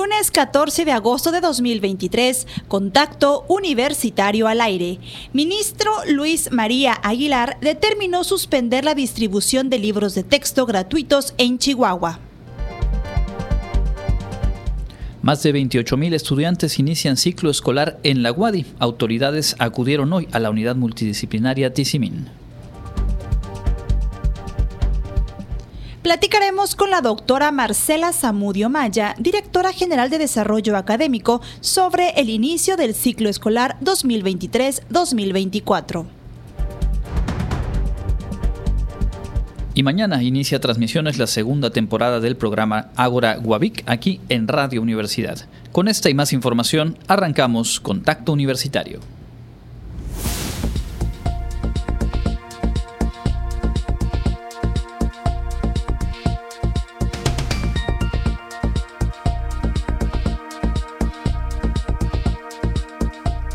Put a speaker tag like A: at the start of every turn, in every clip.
A: Lunes 14 de agosto de 2023, contacto universitario al aire. Ministro Luis María Aguilar determinó suspender la distribución de libros de texto gratuitos en Chihuahua.
B: Más de 28 mil estudiantes inician ciclo escolar en la UADI. Autoridades acudieron hoy a la unidad multidisciplinaria Tizimín.
A: Platicaremos con la doctora Marcela Zamudio Maya, directora general de Desarrollo Académico, sobre el inicio del ciclo escolar 2023-2024.
B: Y mañana inicia transmisiones la segunda temporada del programa Ágora Guavic aquí en Radio Universidad. Con esta y más información arrancamos Contacto Universitario.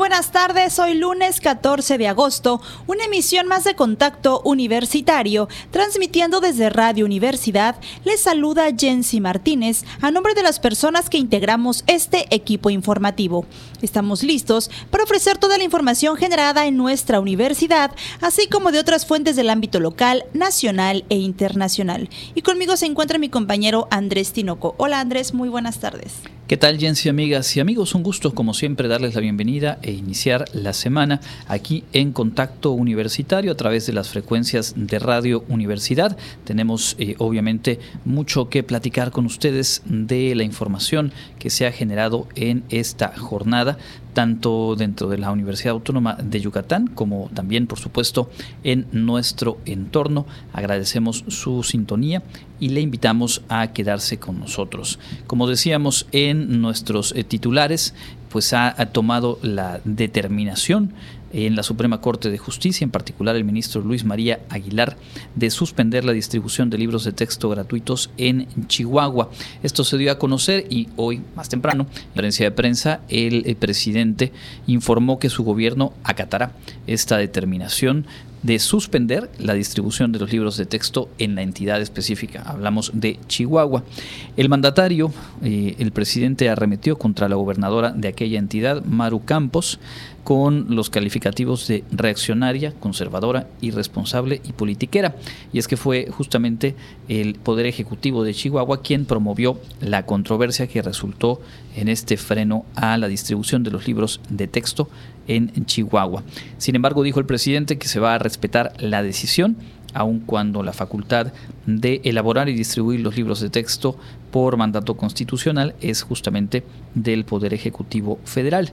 A: Buenas tardes, hoy lunes 14 de agosto, una emisión más de Contacto Universitario, transmitiendo desde Radio Universidad, les saluda Jensi Martínez a nombre de las personas que integramos este equipo informativo. Estamos listos para ofrecer toda la información generada en nuestra universidad, así como de otras fuentes del ámbito local, nacional e internacional. Y conmigo se encuentra mi compañero Andrés Tinoco. Hola Andrés, muy buenas tardes.
B: ¿Qué tal, Jensi, amigas y amigos? Un gusto, como siempre, darles la bienvenida e iniciar la semana aquí en Contacto Universitario a través de las frecuencias de Radio Universidad. Tenemos, eh, obviamente, mucho que platicar con ustedes de la información que se ha generado en esta jornada tanto dentro de la Universidad Autónoma de Yucatán como también, por supuesto, en nuestro entorno. Agradecemos su sintonía y le invitamos a quedarse con nosotros. Como decíamos en nuestros eh, titulares, pues ha, ha tomado la determinación en la Suprema Corte de Justicia, en particular el ministro Luis María Aguilar, de suspender la distribución de libros de texto gratuitos en Chihuahua. Esto se dio a conocer y hoy, más temprano, en conferencia de prensa, el, presidente informó que su gobierno acatará esta determinación de suspender la distribución de los libros de texto en la entidad específica. Hablamos de Chihuahua. El mandatario, eh, el presidente arremetió contra la gobernadora de aquella entidad, Maru Campos, con los calificativos de reaccionaria, conservadora, irresponsable y politiquera. Y es que fue justamente el Poder Ejecutivo de Chihuahua quien promovió la controversia que resultó en este freno a la distribución de los libros de texto en Chihuahua. Sin embargo, dijo el presidente que se va a respetar la decisión aun cuando la facultad de elaborar y distribuir los libros de texto por mandato constitucional es justamente del Poder Ejecutivo Federal.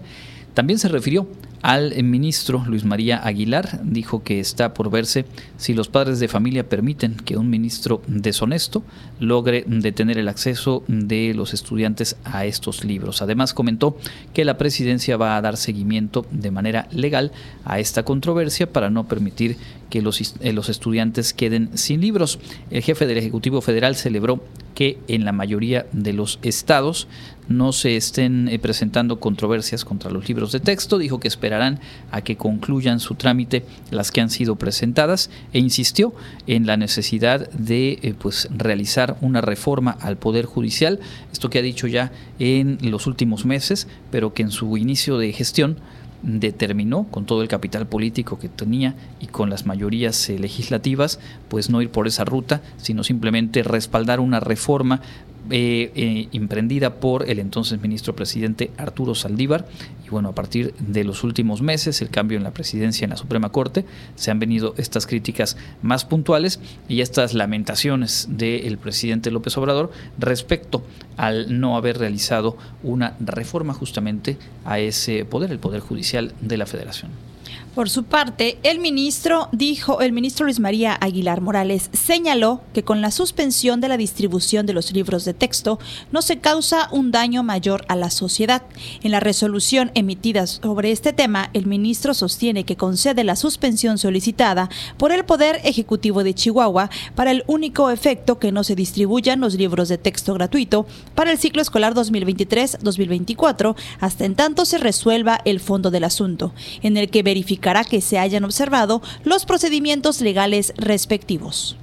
B: También se refirió al ministro Luis María Aguilar, dijo que está por verse si los padres de familia permiten que un ministro deshonesto logre detener el acceso de los estudiantes a estos libros. Además comentó que la presidencia va a dar seguimiento de manera legal a esta controversia para no permitir que los, eh, estudiantes queden sin libros. El jefe del Ejecutivo Federal celebró que en la mayoría de los estados no se estén eh, presentando controversias contra los libros de texto. Dijo que esperarán a que concluyan su trámite las que han sido presentadas e insistió en la necesidad de eh, pues, realizar una reforma al Poder Judicial. Esto que ha dicho ya en los últimos meses, pero que en su inicio de gestión determinó con todo el capital político que tenía y con las mayorías eh, legislativas, pues no ir por esa ruta, sino simplemente respaldar una reforma eh, eh, emprendida por el entonces ministro presidente Arturo Saldívar. Y bueno, a partir de los últimos meses, el cambio en la presidencia en la Suprema Corte, se han venido estas críticas más puntuales y estas lamentaciones del presidente López Obrador respecto al no haber realizado una reforma justamente a ese poder, el Poder Judicial de la Federación.
A: Por su parte, el ministro dijo, el ministro Luis María Aguilar Morales señaló que con la suspensión de la distribución de los libros de texto no se causa un daño mayor a la sociedad. En la resolución emitida sobre este tema, el ministro sostiene que concede la suspensión solicitada por el Poder Ejecutivo de Chihuahua para el único efecto que no se distribuyan los libros de texto gratuito para el ciclo escolar 2023-2024 hasta en tanto se resuelva el fondo del asunto, en el que verifica que se hayan observado los procedimientos legales respectivos.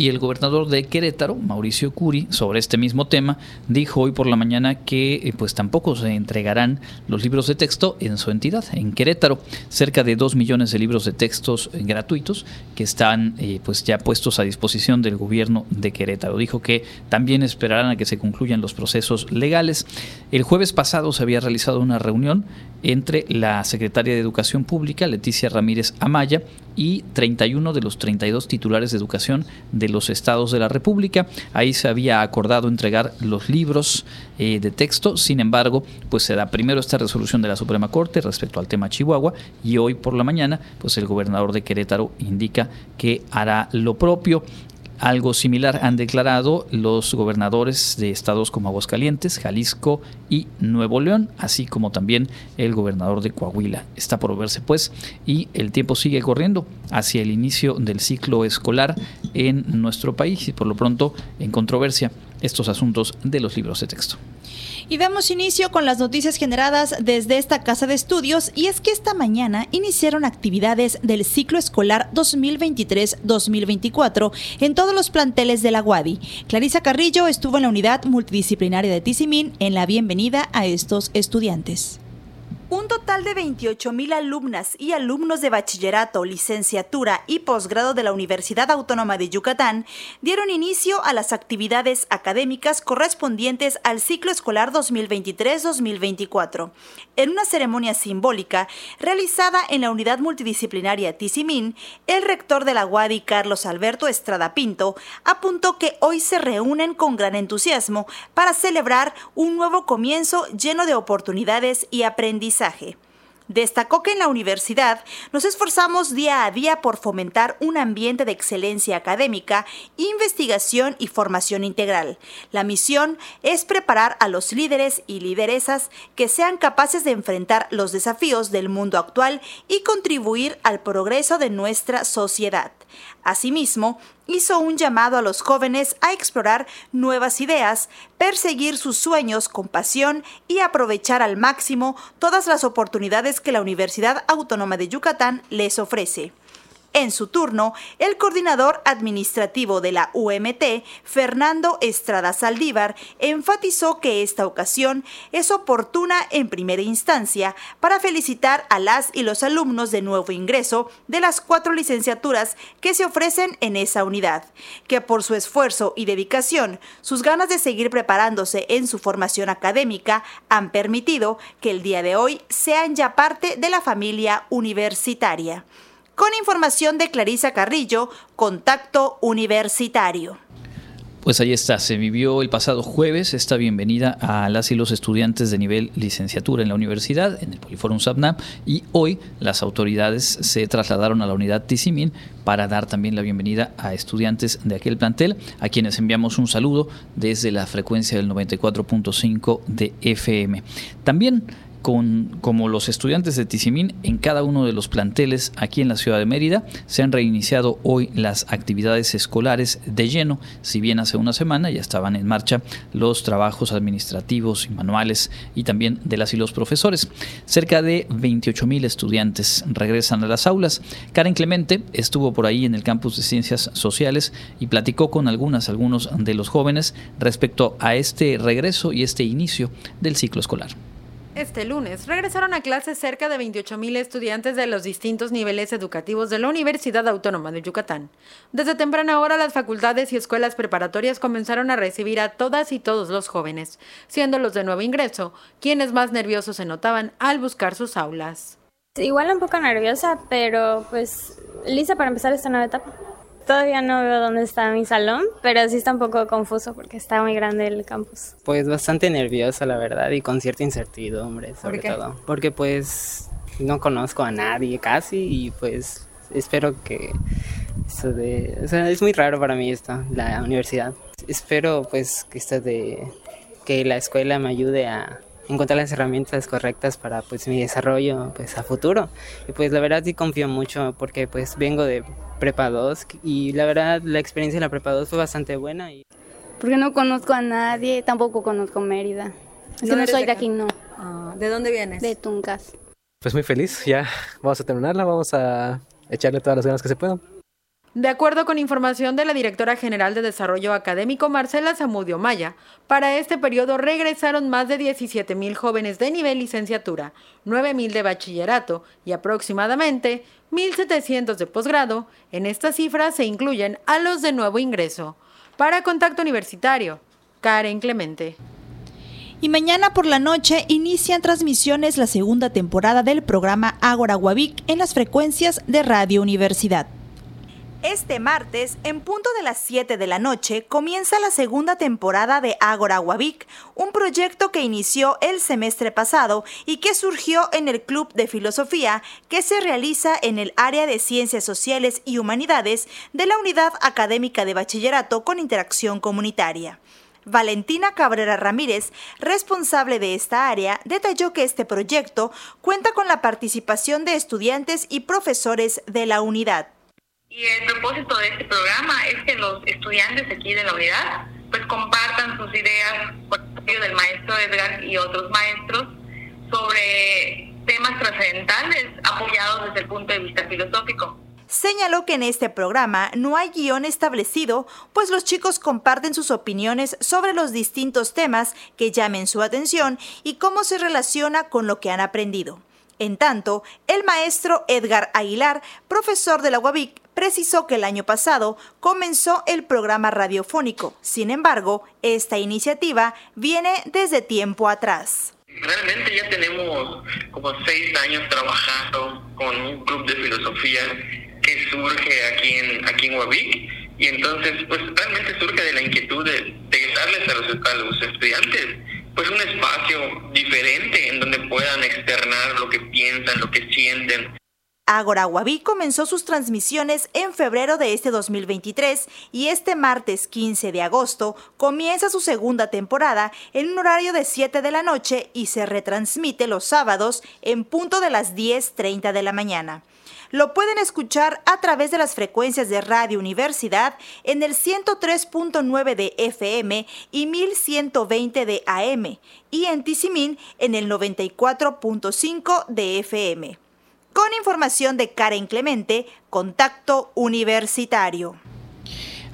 B: Y el gobernador de Querétaro, Mauricio Curi, sobre este mismo tema, dijo hoy por la mañana que eh, pues tampoco se entregarán los libros de texto en su entidad, en Querétaro. Cerca de dos millones de libros de textos eh, gratuitos que están eh, pues ya puestos a disposición del gobierno de Querétaro. Dijo que también esperarán a que se concluyan los procesos legales. El jueves pasado se había realizado una reunión entre la secretaria de Educación Pública, Leticia Ramírez Amaya, y 31 de los 32 titulares de educación de los estados de la República. Ahí se había acordado entregar los libros eh, de texto, sin embargo, pues se da primero esta resolución de la Suprema Corte respecto al tema Chihuahua y hoy por la mañana, pues el gobernador de Querétaro indica que hará lo propio. Algo similar han declarado los gobernadores de estados como Aguascalientes, Jalisco y Nuevo León, así como también el gobernador de Coahuila. Está por verse pues y el tiempo sigue corriendo hacia el inicio del ciclo escolar en nuestro país y por lo pronto en controversia estos asuntos de los libros de texto.
A: Y damos inicio con las noticias generadas desde esta casa de estudios y es que esta mañana iniciaron actividades del ciclo escolar 2023-2024 en todos los planteles de la UADI. Clarisa Carrillo estuvo en la unidad multidisciplinaria de Tizimín en la bienvenida a estos estudiantes. Un total de 28 mil alumnas y alumnos de bachillerato, licenciatura y posgrado de la Universidad Autónoma de Yucatán dieron inicio a las actividades académicas correspondientes al ciclo escolar 2023-2024, en una ceremonia simbólica realizada en la unidad multidisciplinaria Tizimín, el rector de la UADI, Carlos Alberto Estrada Pinto, apuntó que hoy se reúnen con gran entusiasmo para celebrar un nuevo comienzo lleno de oportunidades y aprendizaje Destacó que en la universidad nos esforzamos día a día por fomentar un ambiente de excelencia académica, investigación y formación integral. La misión es preparar a los líderes y lideresas que sean capaces de enfrentar los desafíos del mundo actual y contribuir al progreso de nuestra sociedad. Asimismo, hizo un llamado a los jóvenes a explorar nuevas ideas, perseguir sus sueños con pasión y aprovechar al máximo todas las oportunidades que la Universidad Autónoma de Yucatán les ofrece. En su turno, el coordinador administrativo de la UMT, Fernando Estrada Saldívar, enfatizó que esta ocasión es oportuna en primera instancia para felicitar a las y los alumnos de nuevo ingreso de las cuatro licenciaturas que se ofrecen en esa unidad, que por su esfuerzo y dedicación, sus ganas de seguir preparándose en su formación académica han permitido que el día de hoy sean ya parte de la familia universitaria. Con información de Clarisa Carrillo, Contacto Universitario.
B: Pues ahí está, se vivió el pasado jueves esta bienvenida a las y los estudiantes de nivel licenciatura en la universidad, en el Poliforum SAPNAM, y hoy las autoridades se trasladaron a la unidad Tizimín para dar también la bienvenida a estudiantes de aquel plantel, a quienes enviamos un saludo desde la frecuencia del 94.5 de FM. También como los estudiantes de Tizimín en cada uno de los planteles aquí en la ciudad de Mérida. Se han reiniciado hoy las actividades escolares de lleno, si bien hace una semana ya estaban en marcha los trabajos administrativos y manuales y también de las y los profesores. Cerca de 28 mil estudiantes regresan a las aulas. Karen Clemente estuvo por ahí en el campus de Ciencias Sociales y platicó con algunas, algunos de los jóvenes respecto a este regreso y este inicio del ciclo escolar.
C: Este lunes regresaron a clases cerca de 28.000 estudiantes de los distintos niveles educativos de la Universidad Autónoma de Yucatán. Desde temprana hora las facultades y escuelas preparatorias comenzaron a recibir a todas y todos los jóvenes, siendo los de nuevo ingreso quienes más nerviosos se notaban al buscar sus aulas.
D: Igual un poco nerviosa, pero pues lista para empezar esta nueva etapa. Todavía no veo dónde está mi salón, pero sí está un poco confuso porque está muy grande el campus.
E: Pues bastante nerviosa, la verdad, y con cierta incertidumbre, sobre todo. Porque pues no conozco a nadie casi y pues espero que eso de, o sea, es muy raro para mí esto, la universidad. Espero pues que esto de que la escuela me ayude a encontrar las herramientas correctas para pues mi desarrollo pues a futuro. Y pues la verdad sí confío mucho porque pues vengo de prepa 2 y la verdad la experiencia de la prepa 2 fue bastante buena y
F: porque no conozco a nadie, tampoco conozco Mérida. Es no soy de aquí, no.
C: Ah, ¿De dónde vienes?
F: De Tuncas.
G: Pues muy feliz, ya vamos a terminarla, vamos a echarle todas las ganas que se puedan.
C: De acuerdo con información de la directora general de Desarrollo Académico, Marcela Zamudio Maya, para este periodo regresaron más de 17 mil jóvenes de nivel licenciatura, 9 mil de bachillerato y aproximadamente 1.700 de posgrado. En estas cifras se incluyen a los de nuevo ingreso. Para Contacto Universitario, Karen Clemente.
A: Y mañana por la noche inician transmisiones la segunda temporada del programa Agora Guavic en las frecuencias de Radio Universidad. Este martes, en punto de las 7 de la noche, comienza la segunda temporada de Agora Guavic, un proyecto que inició el semestre pasado y que surgió en el Club de Filosofía que se realiza en el área de Ciencias Sociales y Humanidades de la Unidad Académica de Bachillerato con Interacción Comunitaria. Valentina Cabrera Ramírez, responsable de esta área, detalló que este proyecto cuenta con la participación de estudiantes y profesores de la unidad.
H: Y el propósito de este programa es que los estudiantes aquí de la unidad pues compartan sus ideas por medio del maestro Edgar y otros maestros sobre temas trascendentales apoyados desde el punto de vista filosófico.
A: Señaló que en este programa no hay guion establecido, pues los chicos comparten sus opiniones sobre los distintos temas que llamen su atención y cómo se relaciona con lo que han aprendido. En tanto, el maestro Edgar Aguilar, profesor de la UABIC, precisó que el año pasado comenzó el programa radiofónico. Sin embargo, esta iniciativa viene desde tiempo atrás.
H: Realmente ya tenemos como seis años trabajando con un club de filosofía que surge aquí en, aquí en UABIC y entonces pues realmente surge de la inquietud de, darles a los, a los estudiantes pues un espacio diferente en donde puedan externar lo que piensan, lo que sienten.
A: Agora Guaví comenzó sus transmisiones en febrero de este 2023 y este martes 15 de agosto comienza su segunda temporada en un horario de 7 de la noche y se retransmite los sábados en punto de las 10.30 de la mañana. Lo pueden escuchar a través de las frecuencias de Radio Universidad en el 103.9 de FM y 1120 de AM y en Tizimín en el 94.5 de FM. Con información de Karen Clemente, Contacto Universitario.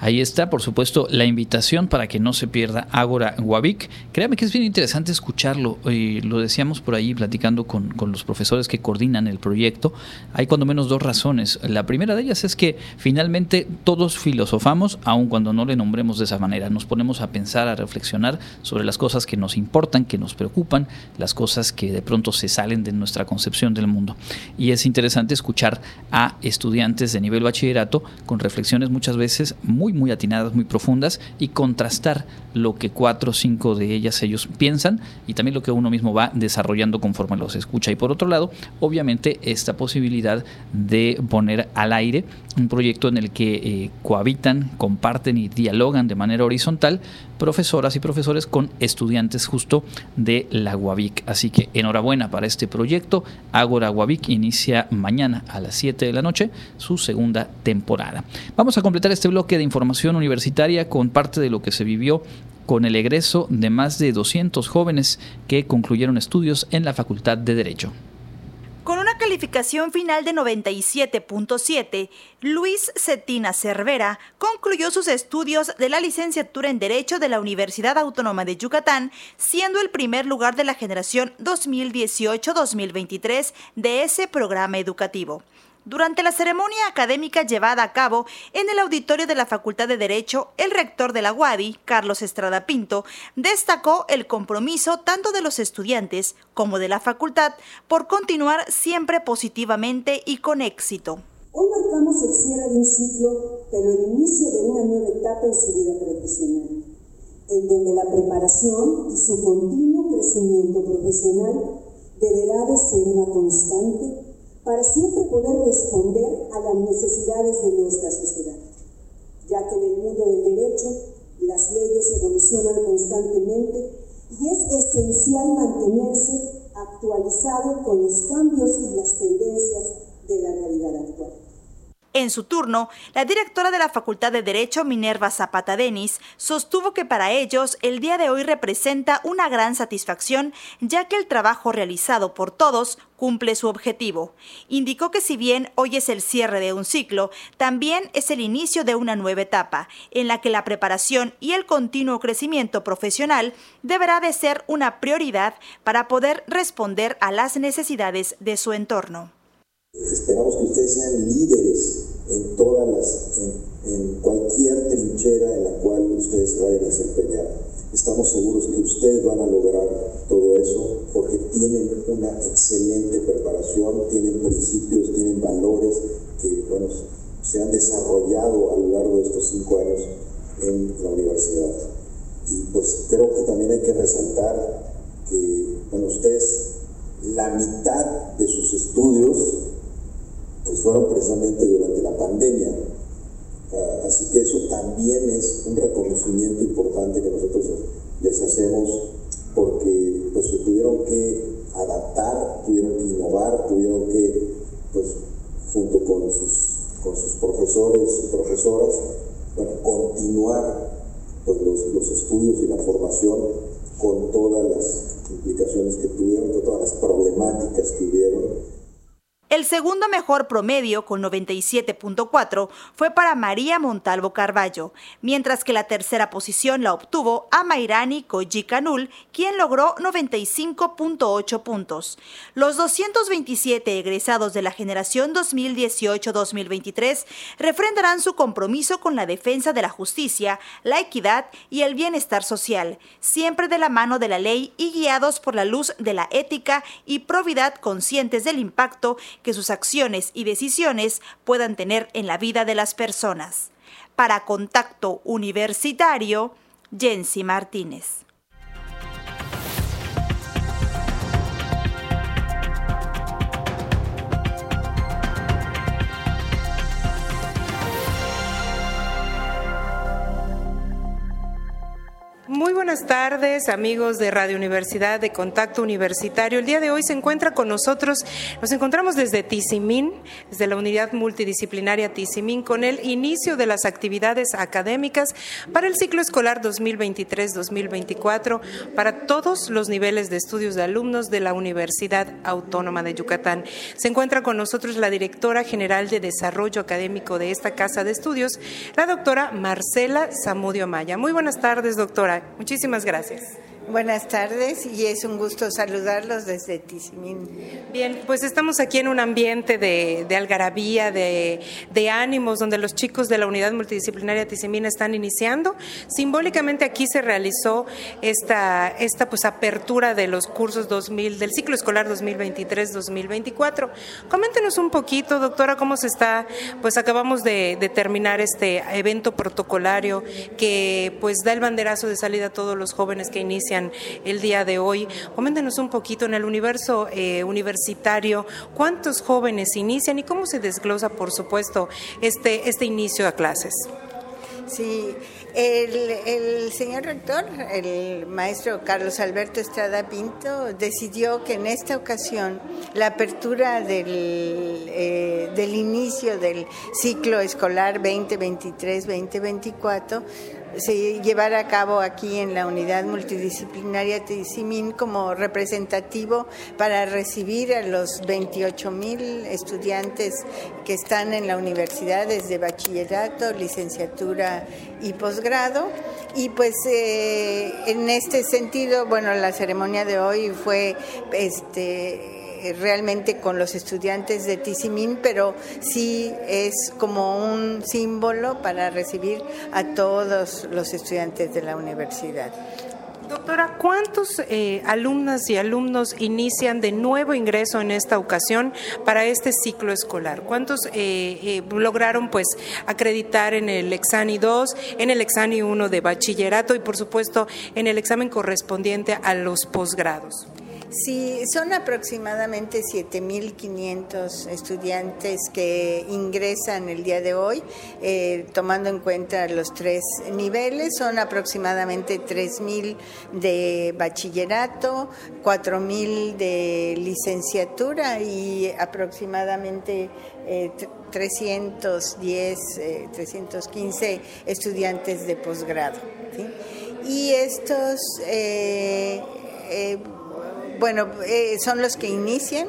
B: Ahí está, por supuesto, la invitación para que no se pierda Ágora Guavic. Créame que es bien interesante escucharlo. lo decíamos por ahí platicando con, con, los profesores que coordinan el proyecto. Hay cuando menos dos razones. La primera de ellas es que finalmente todos filosofamos, aun cuando no le nombremos de esa manera. Nos ponemos a pensar, a reflexionar sobre las cosas que nos importan, que nos preocupan, las cosas que de pronto se salen de nuestra concepción del mundo. Y es interesante escuchar a estudiantes de nivel bachillerato con reflexiones muchas veces muy muy atinadas, muy profundas y contrastar lo que cuatro o cinco de ellas ellos piensan y también lo que uno mismo va desarrollando conforme los escucha. Y por otro lado, obviamente esta posibilidad de poner al aire un proyecto en el que eh, cohabitan, comparten y dialogan de manera horizontal profesoras y profesores con estudiantes justo de la UABIC. Así que enhorabuena para este proyecto. Agora UABIC inicia mañana a las 7 de la noche su segunda temporada. Vamos a completar este bloque de información universitaria con parte de lo que se vivió con el egreso de más de 200 jóvenes que concluyeron estudios en la Facultad de Derecho.
A: Con una calificación final de 97.7, Luis Cetina Cervera concluyó sus estudios de la licenciatura en Derecho de la Universidad Autónoma de Yucatán, siendo el primer lugar de la generación 2018-2023 de ese programa educativo. Durante la ceremonia académica llevada a cabo en el auditorio de la Facultad de Derecho, el rector de la UADI, Carlos Estrada Pinto, destacó el compromiso tanto de los estudiantes como de la facultad por continuar siempre positivamente y con éxito.
I: Hoy marcamos el cierre de un ciclo, pero el inicio de una nueva etapa en su vida profesional, en donde la preparación y su continuo crecimiento profesional deberá de ser una constante para siempre poder responder a las necesidades de nuestra sociedad, ya que en el mundo del derecho las leyes evolucionan constantemente y es esencial mantenerse actualizado con los cambios y las tendencias de la realidad actual.
A: En su turno, la directora de la Facultad de Derecho, Minerva Zapata Denis, sostuvo que para ellos el día de hoy representa una gran satisfacción, ya que el trabajo realizado por todos cumple su objetivo. Indicó que si bien hoy es el cierre de un ciclo, también es el inicio de una nueva etapa, en la que la preparación y el continuo crecimiento profesional deberá de ser una prioridad para poder responder a las necesidades de su entorno.
J: Esperamos que ustedes sean líderes en todas las, en, cualquier trinchera en la cual ustedes vayan a desempeñar. Estamos seguros que ustedes van a lograr todo eso porque tienen una excelente preparación, tienen principios, tienen valores que bueno, se han desarrollado a lo largo de estos cinco años en la universidad. Y pues creo que también hay que resaltar que bueno, ustedes la mitad de sus estudios pues fueron precisamente durante la pandemia. Ah, así que eso también es un reconocimiento importante que nosotros les hacemos porque pues, se tuvieron que adaptar, tuvieron que innovar, tuvieron que, pues, junto con sus, con sus profesores y profesoras, continuar pues, los, los estudios y la formación con todas las implicaciones que tuvieron, con todas las problemáticas que hubieron
A: el segundo mejor promedio, con 97.4, fue para María Montalvo Carballo, mientras que la tercera posición la obtuvo a Mairani Canul, quien logró 95.8 puntos. Los 227 egresados de la generación 2018-2023 refrendarán su compromiso con la defensa de la justicia, la equidad y el bienestar social, siempre de la mano de la ley y guiados por la luz de la ética y probidad conscientes del impacto que sus acciones y decisiones puedan tener en la vida de las personas. Para Contacto Universitario, Jensi Martínez.
K: Muy buenas tardes, amigos de Radio Universidad de Contacto Universitario. El día de hoy se encuentra con nosotros, nos encontramos desde Tizimín, desde la unidad multidisciplinaria Tizimín, con el inicio de las actividades académicas para el ciclo escolar 2023-2024 para todos los niveles de estudios de alumnos de la Universidad Autónoma de Yucatán. Se encuentra con nosotros la directora general de Desarrollo Académico de esta casa de estudios, la doctora Marcela Zamudio Maya. Muy buenas tardes, doctora. Muchísimas gracias.
L: Buenas tardes y es un gusto saludarlos desde Tizimín.
K: Bien, pues estamos aquí en un ambiente de, algarabía, de, ánimos, donde los chicos de la unidad multidisciplinaria Tizimín están iniciando. Simbólicamente aquí se realizó esta, esta pues, apertura de los cursos 2000, del ciclo escolar 2023-2024. Coméntenos un poquito, doctora, cómo se está, pues acabamos de, de terminar este evento protocolario que pues da el banderazo de salida a todos los jóvenes que inician el día de hoy. Coméntenos un poquito en el universo eh, universitario, cuántos jóvenes inician y cómo se desglosa, por supuesto, este, este inicio a clases.
L: Sí, el, señor rector, el maestro Carlos Alberto Estrada Pinto, decidió que en esta ocasión la apertura del, eh, del inicio del ciclo escolar 2023-2024 se llevará a cabo aquí en la unidad multidisciplinaria Tizimín como representativo para recibir a los 28 mil estudiantes que están en la universidad desde bachillerato, licenciatura y posgrado. Y pues eh, en este sentido, bueno, la ceremonia de hoy fue este eh, realmente con los estudiantes de Tizimín, pero sí es como un símbolo para recibir a todos los estudiantes de la universidad.
K: Doctora, ¿cuántos eh, alumnas y alumnos inician de nuevo ingreso en esta ocasión para este ciclo escolar? ¿Cuántos eh, lograron pues acreditar en el Exani 2, en el Exani 1 de bachillerato y por supuesto en el examen correspondiente a los posgrados?
L: Sí, son aproximadamente 7.500 estudiantes que ingresan el día de hoy, eh, tomando en cuenta los tres niveles. Son aproximadamente 3.000 de bachillerato, 4.000 de licenciatura y aproximadamente 310, eh, 315 eh, estudiantes de posgrado. Y estos bueno, eh, son los que inician,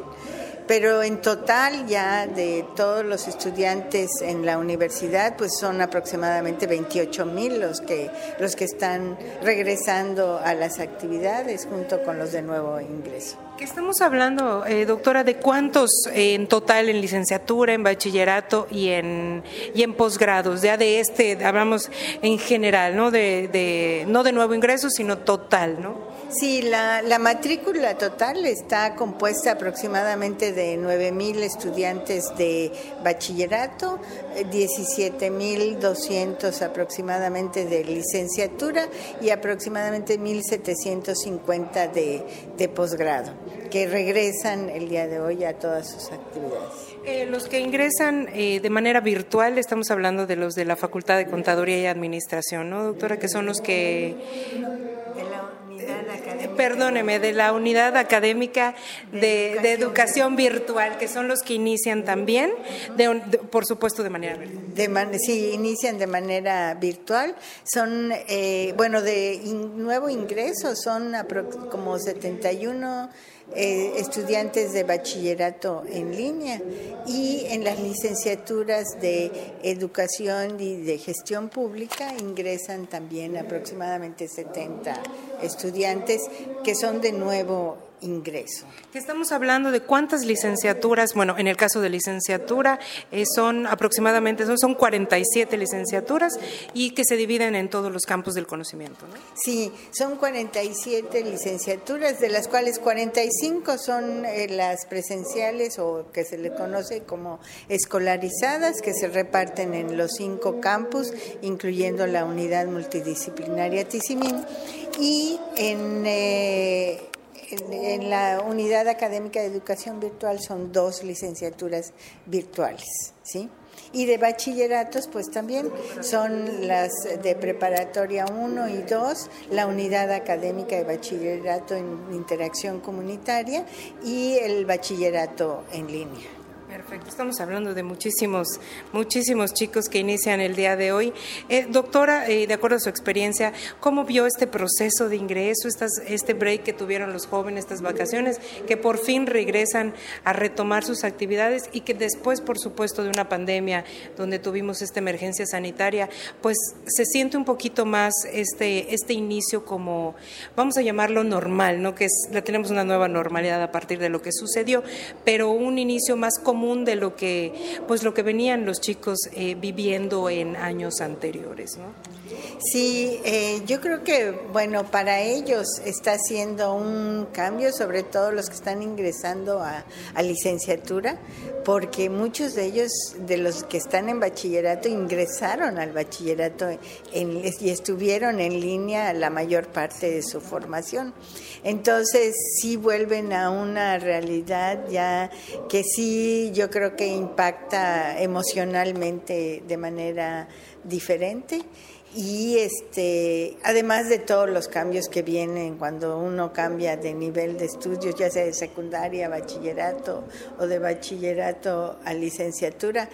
L: pero en total ya de todos los estudiantes en la universidad, pues son aproximadamente 28 mil los que, los que están regresando a las actividades junto con los de nuevo ingreso.
K: ¿Qué estamos hablando, eh, doctora, de cuántos en total en licenciatura, en bachillerato y en, y en posgrados? Ya de este, hablamos en general, ¿no? De, no de nuevo ingreso, sino total, ¿no?
L: Sí, la, la matrícula total está compuesta aproximadamente de 9.000 estudiantes de bachillerato, 17.200 aproximadamente de licenciatura y aproximadamente 1.750 de, de posgrado, que regresan el día de hoy a todas sus actividades.
K: Eh, los que ingresan eh, de manera virtual, estamos hablando de los de la Facultad de Contaduría y Administración, ¿no, doctora? Que son los que perdóneme, de la unidad académica de, educación, virtual, que son los que inician también, de, por supuesto de manera
L: virtual. De sí, inician de manera virtual. Son, eh, bueno, de nuevo ingreso, son como 71 eh, estudiantes de bachillerato en línea y en las licenciaturas de educación y de gestión pública ingresan también aproximadamente 70 estudiantes que son de nuevo ingreso.
K: estamos hablando de cuántas licenciaturas, bueno, en el caso de licenciatura eh, son aproximadamente, son, son 47 licenciaturas y que se dividen en todos los campos del conocimiento, ¿no?
L: Sí, son 47 licenciaturas, de las cuales 45 son eh, las presenciales o que se le conoce como escolarizadas, que se reparten en los cinco campus, incluyendo la unidad multidisciplinaria Tizimín, y en... Eh, en, la unidad académica de educación virtual son dos licenciaturas virtuales, ¿sí? Y de bachilleratos, pues también son las de preparatoria 1 y 2, la unidad académica de bachillerato en interacción comunitaria y el bachillerato en línea.
K: Perfecto, estamos hablando de muchísimos, muchísimos chicos que inician el día de hoy. Eh, doctora, eh, de acuerdo a su experiencia, ¿cómo vio este proceso de ingreso, estas, este break que tuvieron los jóvenes, estas vacaciones, que por fin regresan a retomar sus actividades y que después, por supuesto, de una pandemia donde tuvimos esta emergencia sanitaria, pues se siente un poquito más este, este inicio como, vamos a llamarlo normal, ¿no? Que es, la tenemos una nueva normalidad a partir de lo que sucedió, pero un inicio más común de lo que, pues lo que venían los chicos eh, viviendo en años anteriores, ¿no?
L: Sí, eh, yo creo que, bueno, para ellos está haciendo un cambio, sobre todo los que están ingresando a, licenciatura, porque muchos de ellos, de los que están en bachillerato, ingresaron al bachillerato y estuvieron en línea la mayor parte de su formación. Entonces, sí vuelven a una realidad ya que sí yo creo que impacta emocionalmente de manera diferente. Y este además de todos los cambios que vienen cuando uno cambia de nivel de estudios ya sea de secundaria a bachillerato o de bachillerato a licenciatura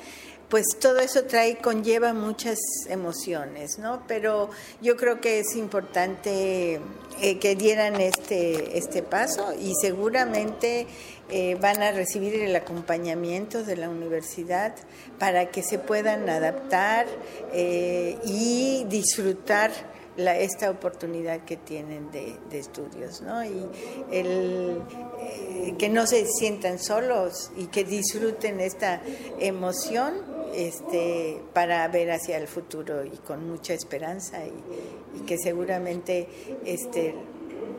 L: pues todo eso trae conlleva muchas emociones no pero yo creo que es importante eh, que dieran este este paso y seguramente eh, van a recibir el acompañamiento de la universidad para que se puedan adaptar eh, y disfrutar la, esta oportunidad que tienen de, estudios, ¿no? Y el, que no se sientan solos y que disfruten esta emoción este, para ver hacia el futuro y con mucha esperanza y, y que seguramente este,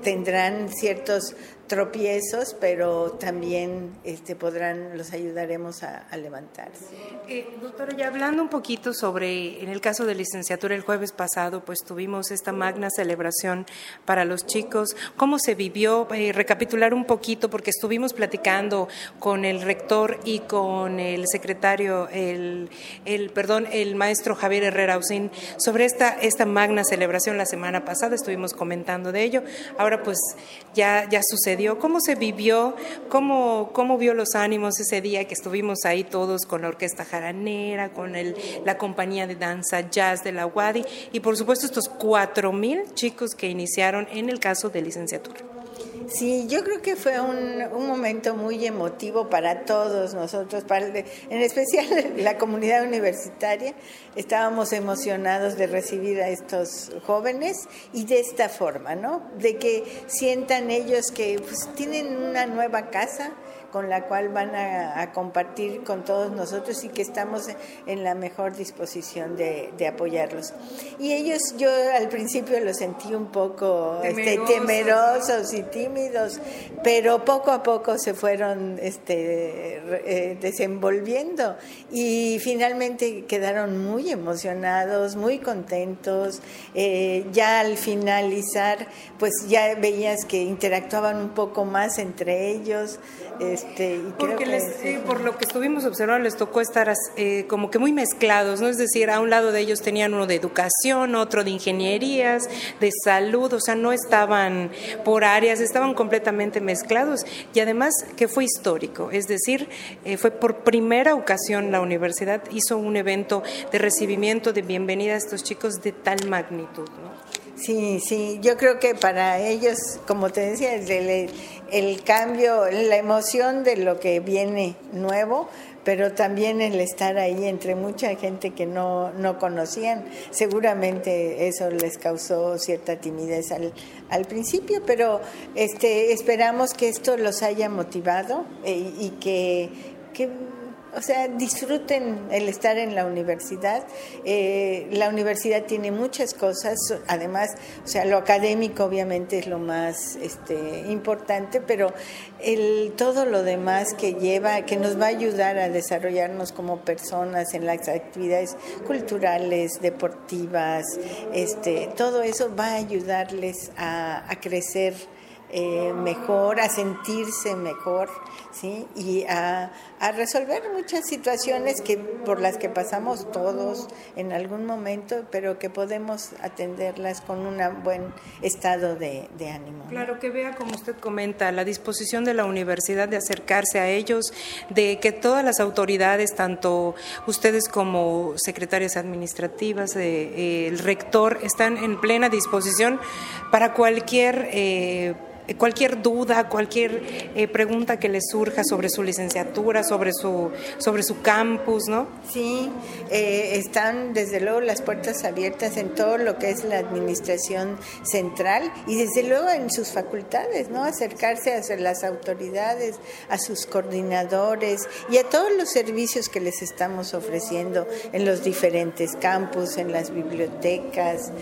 L: tendrán ciertos tropiezos, pero también este, podrán, los ayudaremos a, levantarse.
K: Eh, doctora, ya hablando un poquito sobre, en el caso de licenciatura, el jueves pasado, pues tuvimos esta magna celebración para los chicos. ¿Cómo se vivió? Eh, recapitular un poquito, porque estuvimos platicando con el rector y con el secretario, el, el perdón, el maestro Javier Herrera Ausín, sobre esta, esta magna celebración la semana pasada, estuvimos comentando de ello. Ahora pues ya, ya sucedió ¿Cómo se vivió? ¿Cómo, ¿Cómo vio los ánimos ese día que estuvimos ahí todos con la orquesta jaranera, con la compañía de danza jazz de la UADI y por supuesto estos cuatro mil chicos que iniciaron en el caso de licenciatura?
L: Sí, yo creo que fue un, un, momento muy emotivo para todos nosotros, para en especial la comunidad universitaria. Estábamos emocionados de recibir a estos jóvenes y de esta forma, ¿no? De que sientan ellos que pues, tienen una nueva casa, con la cual van a, compartir con todos nosotros y que estamos en la mejor disposición de, apoyarlos. Y ellos, yo al principio los sentí un poco este, temerosos y tímidos, pero poco a poco se fueron este, eh, desenvolviendo y finalmente quedaron muy emocionados, muy contentos. Eh, ya al finalizar, pues ya veías que interactuaban un poco más entre ellos. Este,
K: Porque por lo que estuvimos observando les tocó estar eh, como que muy mezclados, ¿no? Es decir, a un lado de ellos tenían uno de educación, otro de ingenierías, de salud, o sea, no estaban por áreas, estaban completamente mezclados y además que fue histórico, es decir, eh, fue por primera ocasión la universidad hizo un evento de recibimiento, de bienvenida a estos chicos de tal magnitud, ¿no?
L: Sí, sí, yo creo que para ellos, como te decía, el, el, cambio, la emoción de lo que viene nuevo, pero también el estar ahí entre mucha gente que no, no conocían, seguramente eso les causó cierta timidez al, al principio, pero este, esperamos que esto los haya motivado eh, y que, que o sea, disfruten el estar en la universidad. Eh, la universidad tiene muchas cosas, además, o sea, lo académico obviamente es lo más este, importante, pero el, todo lo demás que lleva, que nos va a ayudar a desarrollarnos como personas en las actividades culturales, deportivas, este, todo eso va a ayudarles a, crecer eh, mejor, a sentirse mejor, ¿sí? Y a, resolver muchas situaciones que por las que pasamos todos en algún momento, pero que podemos atenderlas con un buen estado de, ánimo.
K: Claro, que vea, como usted comenta, la disposición de la universidad de acercarse a ellos, de que todas las autoridades, tanto ustedes como secretarias administrativas, eh, el rector, están en plena disposición para cualquier... Eh, cualquier duda, cualquier eh, pregunta que les surja sobre su licenciatura, sobre su, sobre su campus, ¿no?
L: Sí, eh, están desde luego las puertas abiertas en todo lo que es la administración central y desde luego en sus facultades, ¿no? Acercarse a las autoridades, a sus coordinadores y a todos los servicios que les estamos ofreciendo en los diferentes campus, en las bibliotecas,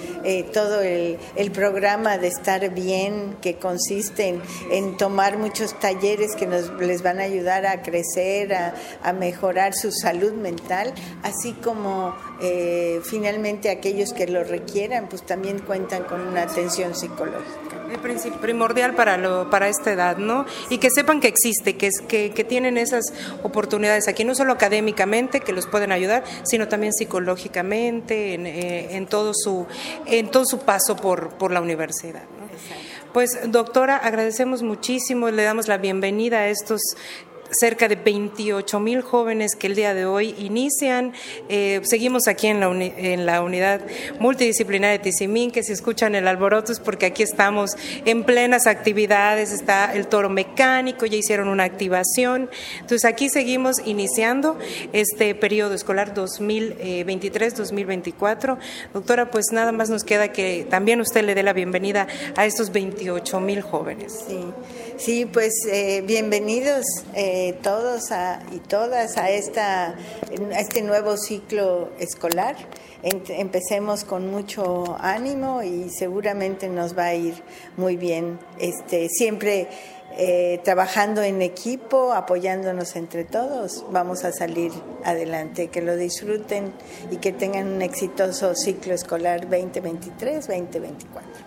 L: todo el, el programa de estar bien que consiste en, tomar muchos talleres que nos, les van a ayudar a crecer, a, mejorar su salud mental, así como eh, finalmente aquellos que lo requieran, pues también cuentan con una atención psicológica.
K: Es primordial para, lo, para esta edad, ¿no? Y que sepan que existe, que, que, que tienen esas oportunidades aquí, no solo académicamente, que los pueden ayudar, sino también psicológicamente, en, eh, en todo, su, en todo su paso por, por la universidad. Pues doctora, agradecemos muchísimo, le damos la bienvenida a estos cerca de 28 mil jóvenes que el día de hoy inician. Eh, seguimos aquí en la, en la unidad multidisciplinaria de Tizimín, que si escuchan el alboroto es porque aquí estamos en plenas actividades, está el toro mecánico, ya hicieron una activación. Entonces aquí seguimos iniciando este periodo escolar 2023-2024. Doctora, pues nada más nos queda que también usted le dé la bienvenida a estos 28 mil jóvenes.
L: Sí, sí pues eh, bienvenidos. Eh, todos y todas a, a este nuevo ciclo escolar. empecemos con mucho ánimo y seguramente nos va a ir muy bien. Este, siempre eh, trabajando en equipo, apoyándonos entre todos, vamos a salir adelante. Que lo disfruten y que tengan un exitoso ciclo escolar 2023-2024.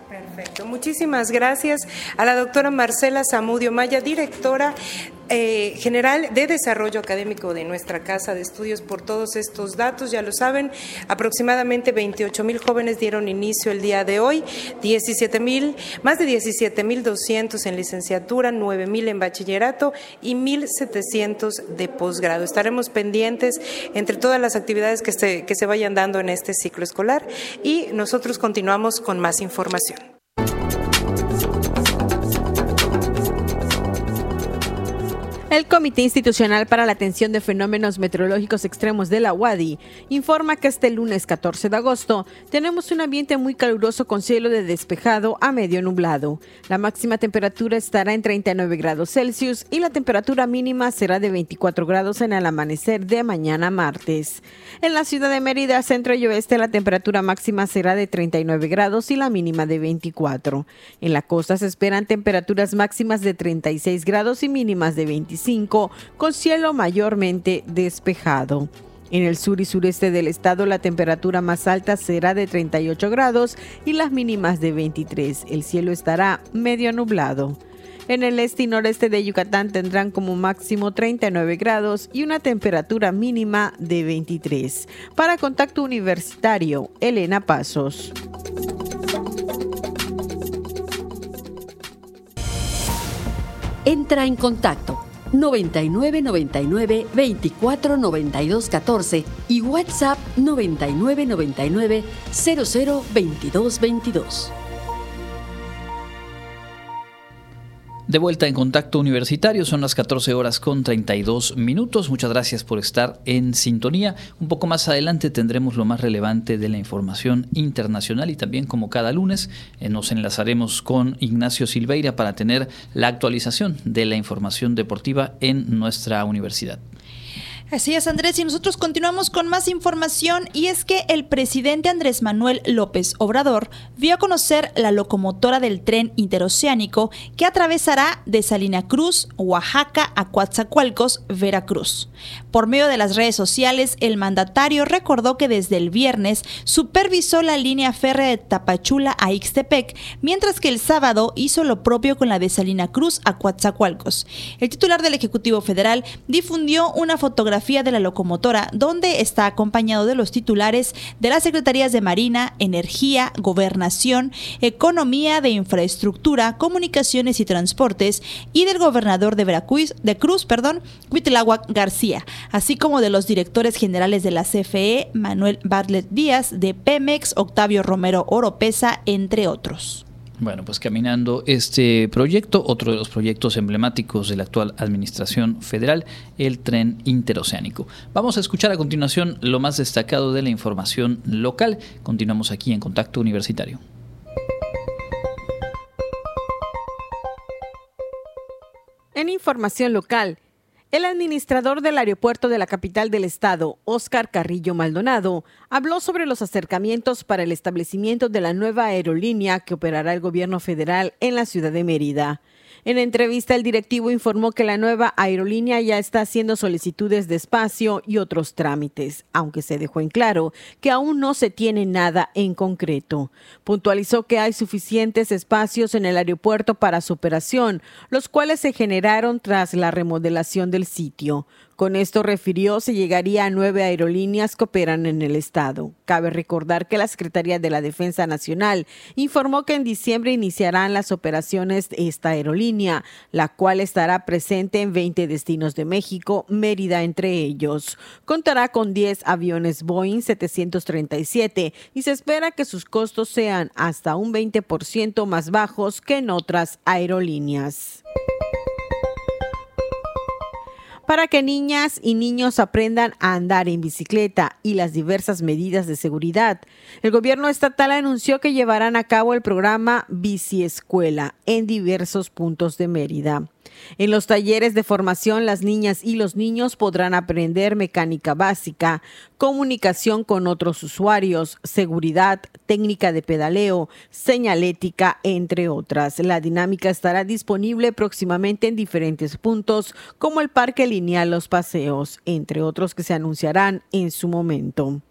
K: Perfecto. Muchísimas gracias a la doctora Marcela Zamudio Maya, directora eh, general de Desarrollo Académico de nuestra Casa de Estudios por todos estos datos. Ya lo saben, aproximadamente 28 mil jóvenes dieron inicio el día de hoy, 17 mil, más de 17 mil 200 en licenciatura, 9 mil en bachillerato y 1.700 de posgrado. Estaremos pendientes entre todas las actividades que se, que se vayan dando en este ciclo escolar y nosotros continuamos con más información.
M: El Comité Institucional para la Atención de Fenómenos Meteorológicos Extremos de la UADI informa que este lunes 14 de agosto tenemos un ambiente muy caluroso con cielo de despejado a medio nublado. La máxima temperatura estará en 39 grados Celsius y la temperatura mínima será de 24 grados en el amanecer de mañana martes. En la ciudad de Mérida, centro y oeste, la temperatura máxima será de 39 grados y la mínima de 24. En la costa se esperan temperaturas máximas de 36 grados y mínimas de 25 con cielo mayormente despejado. En el sur y sureste del estado la temperatura más alta será de 38 grados y las mínimas de 23. El cielo estará medio nublado. En el este y noreste de Yucatán tendrán como máximo 39 grados y una temperatura mínima de 23. Para Contacto Universitario, Elena Pasos.
N: Entra en contacto 99 99 24 92 14 y WhatsApp 99 99 00 22 22.
B: De vuelta en contacto universitario, son las 14 horas con 32 minutos. Muchas gracias por estar en sintonía. Un poco más adelante tendremos lo más relevante de la información internacional y también como cada lunes eh, nos enlazaremos con Ignacio Silveira para tener la actualización de la información deportiva en nuestra universidad.
A: Así es, Andrés, y nosotros continuamos con más información y es que el presidente Andrés Manuel López Obrador vio a conocer la locomotora del tren interoceánico que atravesará de Salina Cruz, Oaxaca a Coatzacoalcos, Veracruz. Por medio de las redes sociales, el mandatario recordó que desde el viernes supervisó la línea férrea de Tapachula a Ixtepec, mientras que el sábado hizo lo propio con la de Salina Cruz a Coatzacoalcos. El titular del Ejecutivo Federal difundió una fotografía de la locomotora, donde está acompañado de los titulares de las Secretarías de Marina, Energía, Gobernación, Economía de Infraestructura, Comunicaciones y Transportes y del gobernador de Veracruz, de Cruz, perdón, Huitláhuac García, así como de los directores generales de la CFE, Manuel Bartlett Díaz, de Pemex, Octavio Romero Oropesa, entre otros.
B: Bueno, pues caminando este proyecto, otro de los proyectos emblemáticos de la actual Administración Federal, el tren interoceánico. Vamos a escuchar a continuación lo más destacado de la información local. Continuamos aquí en Contacto Universitario.
M: En información local, el administrador del aeropuerto de la capital del estado, Óscar Carrillo Maldonado, habló sobre los acercamientos para el establecimiento de la nueva aerolínea que operará el gobierno federal en la ciudad de Mérida. En entrevista, el directivo informó que la nueva aerolínea ya está haciendo solicitudes de espacio y otros trámites, aunque se dejó en claro que aún no se tiene nada en concreto. Puntualizó que hay suficientes espacios en el aeropuerto para su operación, los cuales se generaron tras la remodelación del sitio. Con esto refirió se llegaría a nueve aerolíneas que operan en el estado. Cabe recordar que la Secretaría de la Defensa Nacional informó que en diciembre iniciarán las operaciones de esta aerolínea, la cual estará presente en 20 destinos de México, Mérida entre ellos. Contará con 10 aviones Boeing 737 y se espera que sus costos sean hasta un 20% más bajos que en otras aerolíneas para que niñas y niños aprendan a andar en bicicleta y las diversas medidas de seguridad. El gobierno estatal anunció que llevarán a cabo el programa Bici Escuela en diversos puntos de Mérida. En los talleres de formación, las niñas y los niños podrán aprender mecánica básica, comunicación con otros usuarios, seguridad, técnica de pedaleo, señalética, entre otras. La dinámica estará disponible próximamente en diferentes puntos, como el Parque Lineal Los Paseos, entre otros que se anunciarán en su momento.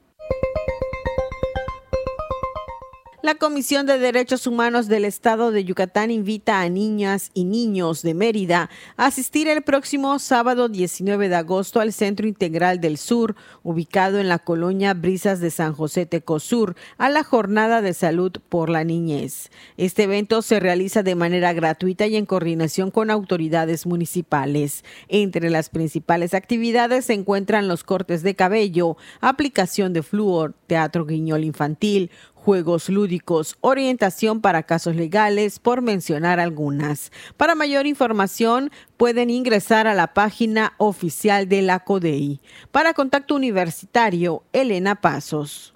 M: La Comisión de Derechos Humanos del Estado de Yucatán invita a niñas y niños de Mérida a asistir el próximo sábado 19 de agosto al Centro Integral del Sur, ubicado en la colonia Brisas de San José Tecosur, a la Jornada de Salud por la Niñez. Este evento se realiza de manera gratuita y en coordinación con autoridades municipales. Entre las principales actividades se encuentran los cortes de cabello, aplicación de flúor, teatro guiñol infantil, juegos lúdicos, orientación para casos legales, por mencionar algunas. Para mayor información, pueden ingresar a la página oficial de la CODEI. Para Contacto Universitario, Elena Pasos.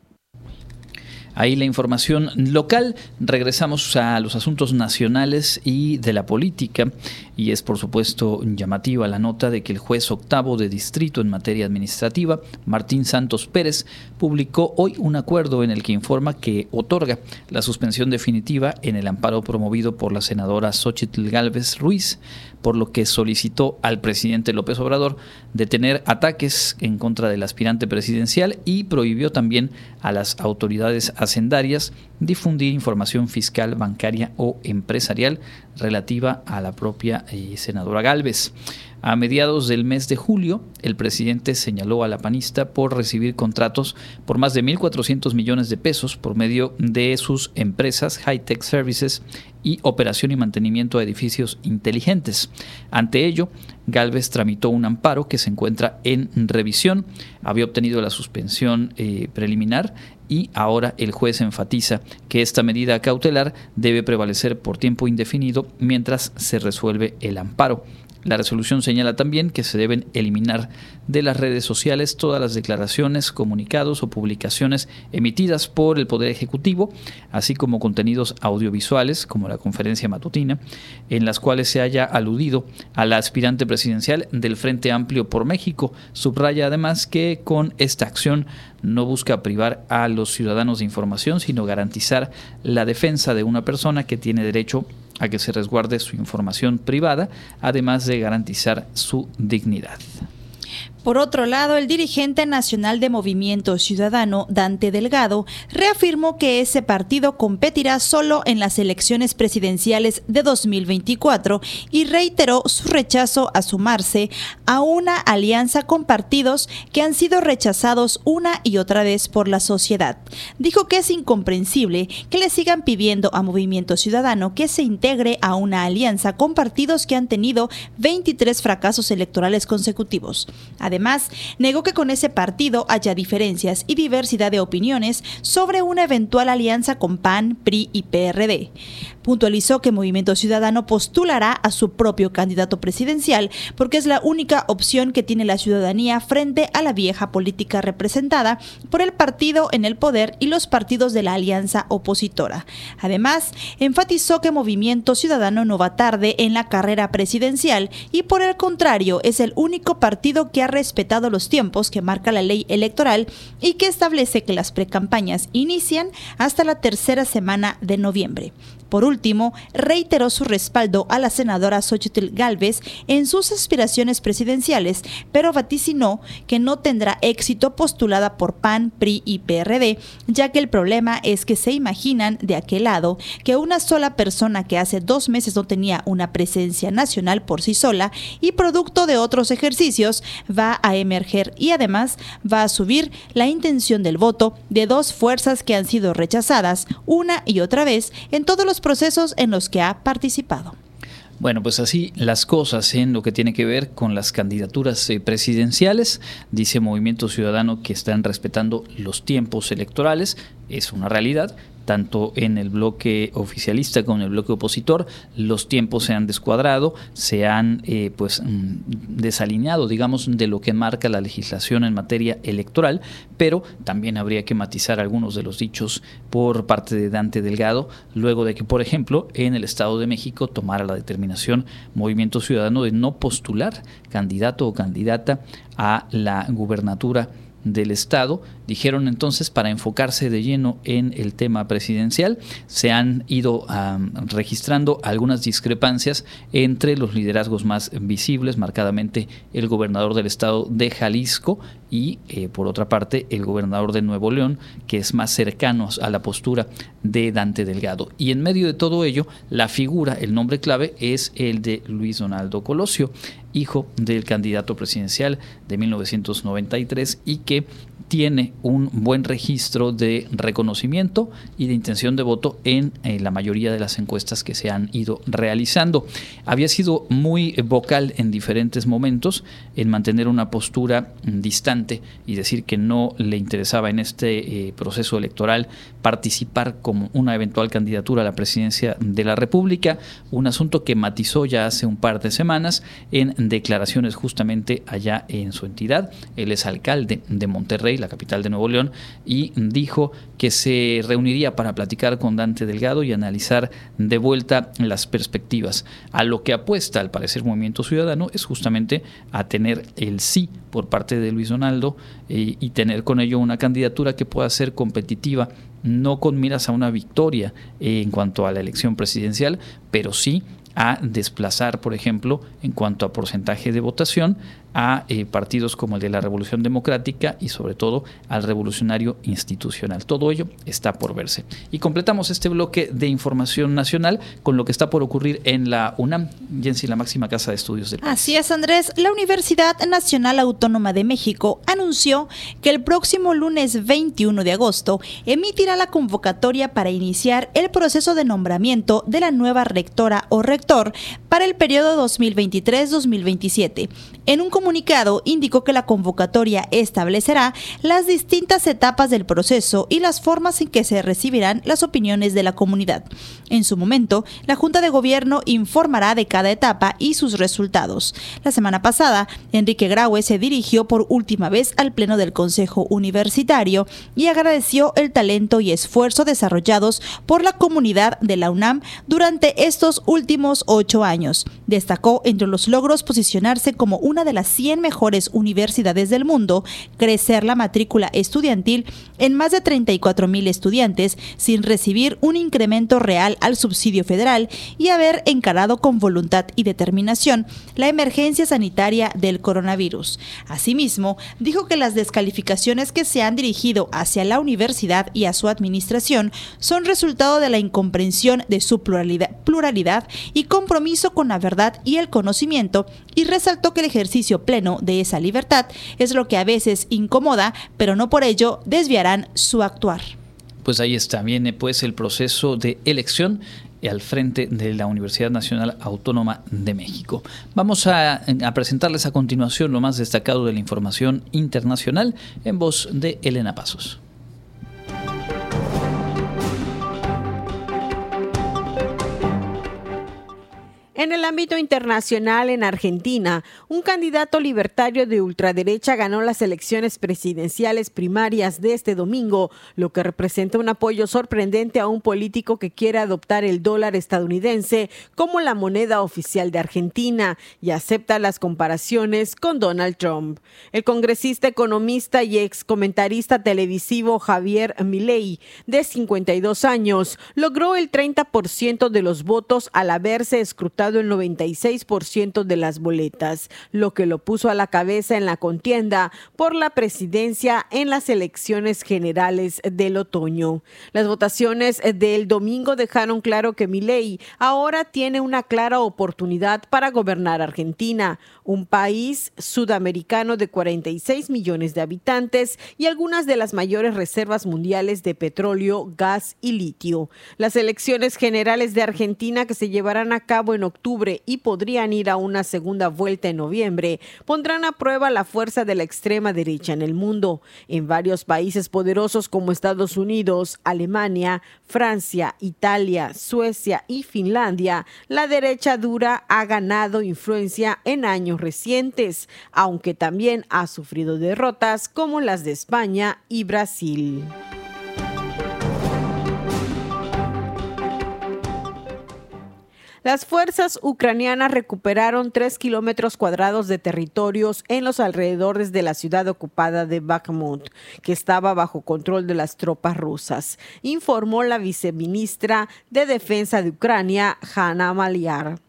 B: Ahí la información local. Regresamos a los asuntos nacionales y de la política. Y es por supuesto llamativa la nota de que el juez octavo de distrito en materia administrativa, Martín Santos Pérez, publicó hoy un acuerdo en el que informa que otorga la suspensión definitiva en el amparo promovido por la senadora Xochitl Gálvez Ruiz por lo que solicitó al presidente López Obrador detener ataques en contra del aspirante presidencial y prohibió también a las autoridades hacendarias difundir información fiscal, bancaria o empresarial relativa a la propia eh, senadora Galvez. A mediados del mes de julio, el presidente señaló a la panista por recibir contratos por más de 1.400 millones de pesos por medio de sus empresas High Tech Services y operación y mantenimiento de edificios inteligentes. Ante ello, Galvez tramitó un amparo que se encuentra en revisión. Había obtenido la suspensión eh, preliminar y ahora el juez enfatiza que esta medida cautelar debe prevalecer por tiempo indefinido mientras se resuelve el amparo. La resolución señala también que se deben eliminar de las redes sociales todas las declaraciones, comunicados o publicaciones emitidas por el Poder Ejecutivo, así como contenidos audiovisuales, como la conferencia matutina, en las cuales se haya aludido a la aspirante presidencial del Frente Amplio por México. Subraya además que con esta acción no busca privar a los ciudadanos de información, sino garantizar la defensa de una persona que tiene derecho a que se resguarde su información privada, además de garantizar su dignidad.
A: Por otro lado, el dirigente nacional de Movimiento Ciudadano, Dante Delgado, reafirmó que ese partido competirá solo en las elecciones presidenciales de 2024 y reiteró su rechazo a sumarse a una alianza con partidos que han sido rechazados una y otra vez por la sociedad. Dijo que es incomprensible que le sigan pidiendo a Movimiento Ciudadano que se integre a una alianza con partidos que han tenido 23 fracasos electorales consecutivos. Además, negó que con ese partido haya diferencias y diversidad de opiniones sobre una eventual alianza con PAN, PRI y PRD. Puntualizó que Movimiento Ciudadano postulará a su propio candidato presidencial porque es la única opción que tiene la ciudadanía frente a la vieja política representada por el partido en el poder y los partidos de la alianza opositora. Además, enfatizó que Movimiento Ciudadano no va tarde en la carrera presidencial y por el contrario es el único partido que ha respetado los tiempos que marca la ley electoral y que establece que las precampañas inician hasta la tercera semana de noviembre. Por último, reiteró su respaldo a la senadora Xochitl Galvez en sus aspiraciones presidenciales, pero vaticinó que no tendrá éxito postulada por PAN, PRI y PRD, ya que el problema es que se imaginan de aquel lado que una sola persona que hace dos meses no tenía una presencia nacional por sí sola y producto de otros ejercicios va a emerger y además va a subir la intención del voto de dos fuerzas que han sido rechazadas una y otra vez en todos los procesos en los que ha participado.
B: Bueno, pues así las cosas en lo que tiene que ver con las candidaturas eh, presidenciales. Dice Movimiento Ciudadano que están respetando los tiempos electorales, es una realidad, tanto en el bloque oficialista como en el bloque opositor. Los tiempos se han descuadrado, se han eh, pues mm, desalineado, digamos, de lo que marca la legislación en materia electoral, pero también habría que matizar algunos de los dichos por parte de Dante Delgado, luego de que, por ejemplo, en el Estado de México tomara la determinación Movimiento Ciudadano de no postular candidato o candidata a la gubernatura del Estado. Dijeron entonces, para enfocarse de lleno en el tema presidencial, se han ido registrando algunas discrepancias entre los liderazgos más visibles, marcadamente el gobernador del Estado de Jalisco y, eh, por otra parte, el gobernador de Nuevo León, que es más cercano a la postura de Dante Delgado. Y en medio de todo ello, la figura, el nombre clave es el de Luis Donaldo Colosio, hijo del candidato presidencial de 1993 y que tiene un buen registro de reconocimiento y de intención de voto en, eh, la mayoría de las encuestas que se han ido realizando. Había sido muy vocal en diferentes momentos en mantener una postura distante y decir que no le interesaba en este eh, proceso electoral participar como una eventual candidatura a la presidencia de la República, un asunto que matizó ya hace un par de semanas en declaraciones justamente allá en su entidad. Él es alcalde de Monterrey, la capital de Nuevo León, y dijo que se reuniría para platicar con Dante Delgado y analizar de vuelta las perspectivas. A lo que apuesta, al parecer, Movimiento Ciudadano es justamente a tener el sí por parte de Luis Donaldo eh, y tener con ello una candidatura que pueda ser competitiva no con miras a una victoria en cuanto a la elección presidencial, pero sí a desplazar, por ejemplo, en cuanto a porcentaje de votación, a eh, partidos como el de la Revolución Democrática y sobre todo al revolucionario institucional. Todo ello está por verse. Y completamos este bloque de información nacional con lo que está por ocurrir en la UNAM, Jensi, la máxima casa de estudios del
A: país. Así es, Andrés. La Universidad Nacional Autónoma de México anunció que el próximo lunes 21 de agosto emitirá la convocatoria para iniciar el proceso de nombramiento de la nueva rectora o rector para el periodo 2023-2027. En un comunicado indicó que la convocatoria establecerá las distintas etapas del proceso y las formas en que se recibirán las opiniones de la comunidad. En su momento, la Junta de Gobierno informará de cada etapa y sus resultados. La semana pasada, Enrique Graue se dirigió por última vez al Pleno del Consejo Universitario y agradeció el talento y esfuerzo desarrollados por la comunidad de la UNAM durante estos últimos ocho años. Destacó entre los logros posicionarse como una de las 100 mejores universidades del mundo, crecer la matrícula estudiantil en más de 34 mil estudiantes sin recibir un incremento real al subsidio federal y haber encarado con voluntad y determinación la emergencia sanitaria del coronavirus. Asimismo, dijo que las descalificaciones que se han dirigido hacia la universidad y a su administración son resultado de la incomprensión de su pluralidad, pluralidad y compromiso con la verdad y el conocimiento y resaltó que el ejercicio pleno de esa libertad es lo que a veces incomoda, pero no por ello desviarán su actuar.
B: Pues ahí está, viene pues el proceso de elección al frente de la Universidad Nacional Autónoma de México. Vamos a, a, presentarles a continuación lo más destacado de la información internacional en voz de Elena Pasos.
M: En el ámbito internacional, en Argentina, un candidato libertario de ultraderecha ganó las elecciones presidenciales primarias de este domingo, lo que representa un apoyo sorprendente a un político que quiere adoptar el dólar estadounidense como la moneda oficial de Argentina y acepta las comparaciones con Donald Trump. El congresista, economista y ex comentarista televisivo Javier Milei, de 52 años, logró el 30% de los votos al haberse escrutado el 96% de las boletas, lo que lo puso a la cabeza en la contienda por la presidencia en las elecciones generales del otoño. Las votaciones del domingo dejaron claro que Milei ahora tiene una clara oportunidad para gobernar Argentina, un país sudamericano de 46 millones de habitantes y algunas de las mayores reservas mundiales de petróleo, gas y litio. Las elecciones generales de Argentina que se llevarán a cabo en octubre y podrían ir a una segunda vuelta en noviembre, pondrán a prueba la fuerza de la extrema derecha en el mundo. En varios países poderosos como Estados Unidos, Alemania, Francia, Italia, Suecia y Finlandia, la derecha dura ha ganado influencia en años recientes, aunque también ha sufrido derrotas como las de España y Brasil. Las fuerzas ucranianas recuperaron tres kilómetros cuadrados de territorios en los alrededores de la ciudad ocupada de Bakhmut, que estaba bajo control de las tropas rusas, informó la viceministra de Defensa de Ucrania, Hanna Maliar.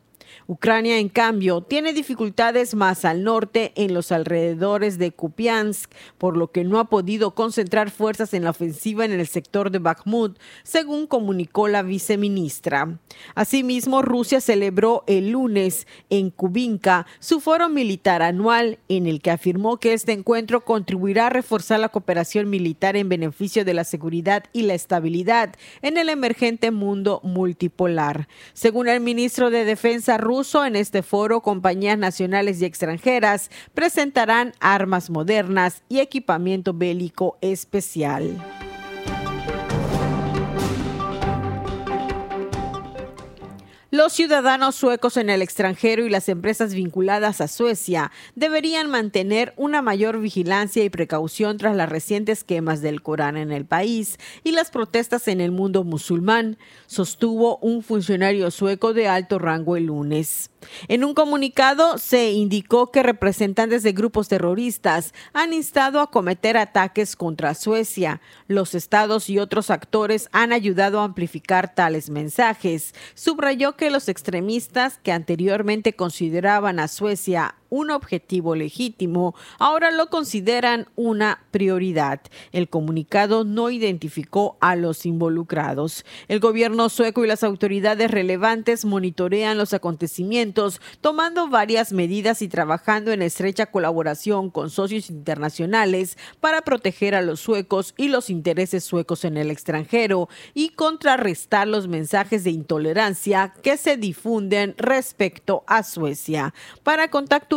M: Ucrania, en cambio, tiene dificultades más al norte en los alrededores de Kupiansk, por lo que no ha podido concentrar fuerzas en la ofensiva en el sector de Bakhmut, según comunicó la viceministra. Asimismo, Rusia celebró el lunes en Kubinka su foro militar anual, en el que afirmó que este encuentro contribuirá a reforzar la cooperación militar en beneficio de la seguridad y la estabilidad en el emergente mundo multipolar. Según el ministro de Defensa ruso, en este foro, compañías nacionales y extranjeras presentarán armas modernas y equipamiento bélico especial. Los ciudadanos suecos en el extranjero y las empresas vinculadas a Suecia deberían mantener una mayor vigilancia y precaución tras las recientes quemas del Corán en el país y las protestas en el mundo musulmán, sostuvo un funcionario sueco de alto rango el lunes. En un comunicado se indicó que representantes de grupos terroristas han instado a cometer ataques contra Suecia. Los estados y otros actores han ayudado a amplificar tales mensajes. Subrayó que los extremistas que anteriormente consideraban a Suecia un objetivo legítimo, ahora lo consideran una prioridad. El comunicado no identificó a los involucrados. El gobierno sueco y las autoridades relevantes monitorean los acontecimientos, tomando varias medidas y trabajando en estrecha colaboración con socios internacionales para proteger a los suecos y los intereses suecos en el extranjero y contrarrestar los mensajes de intolerancia que se difunden respecto a Suecia. Para contacto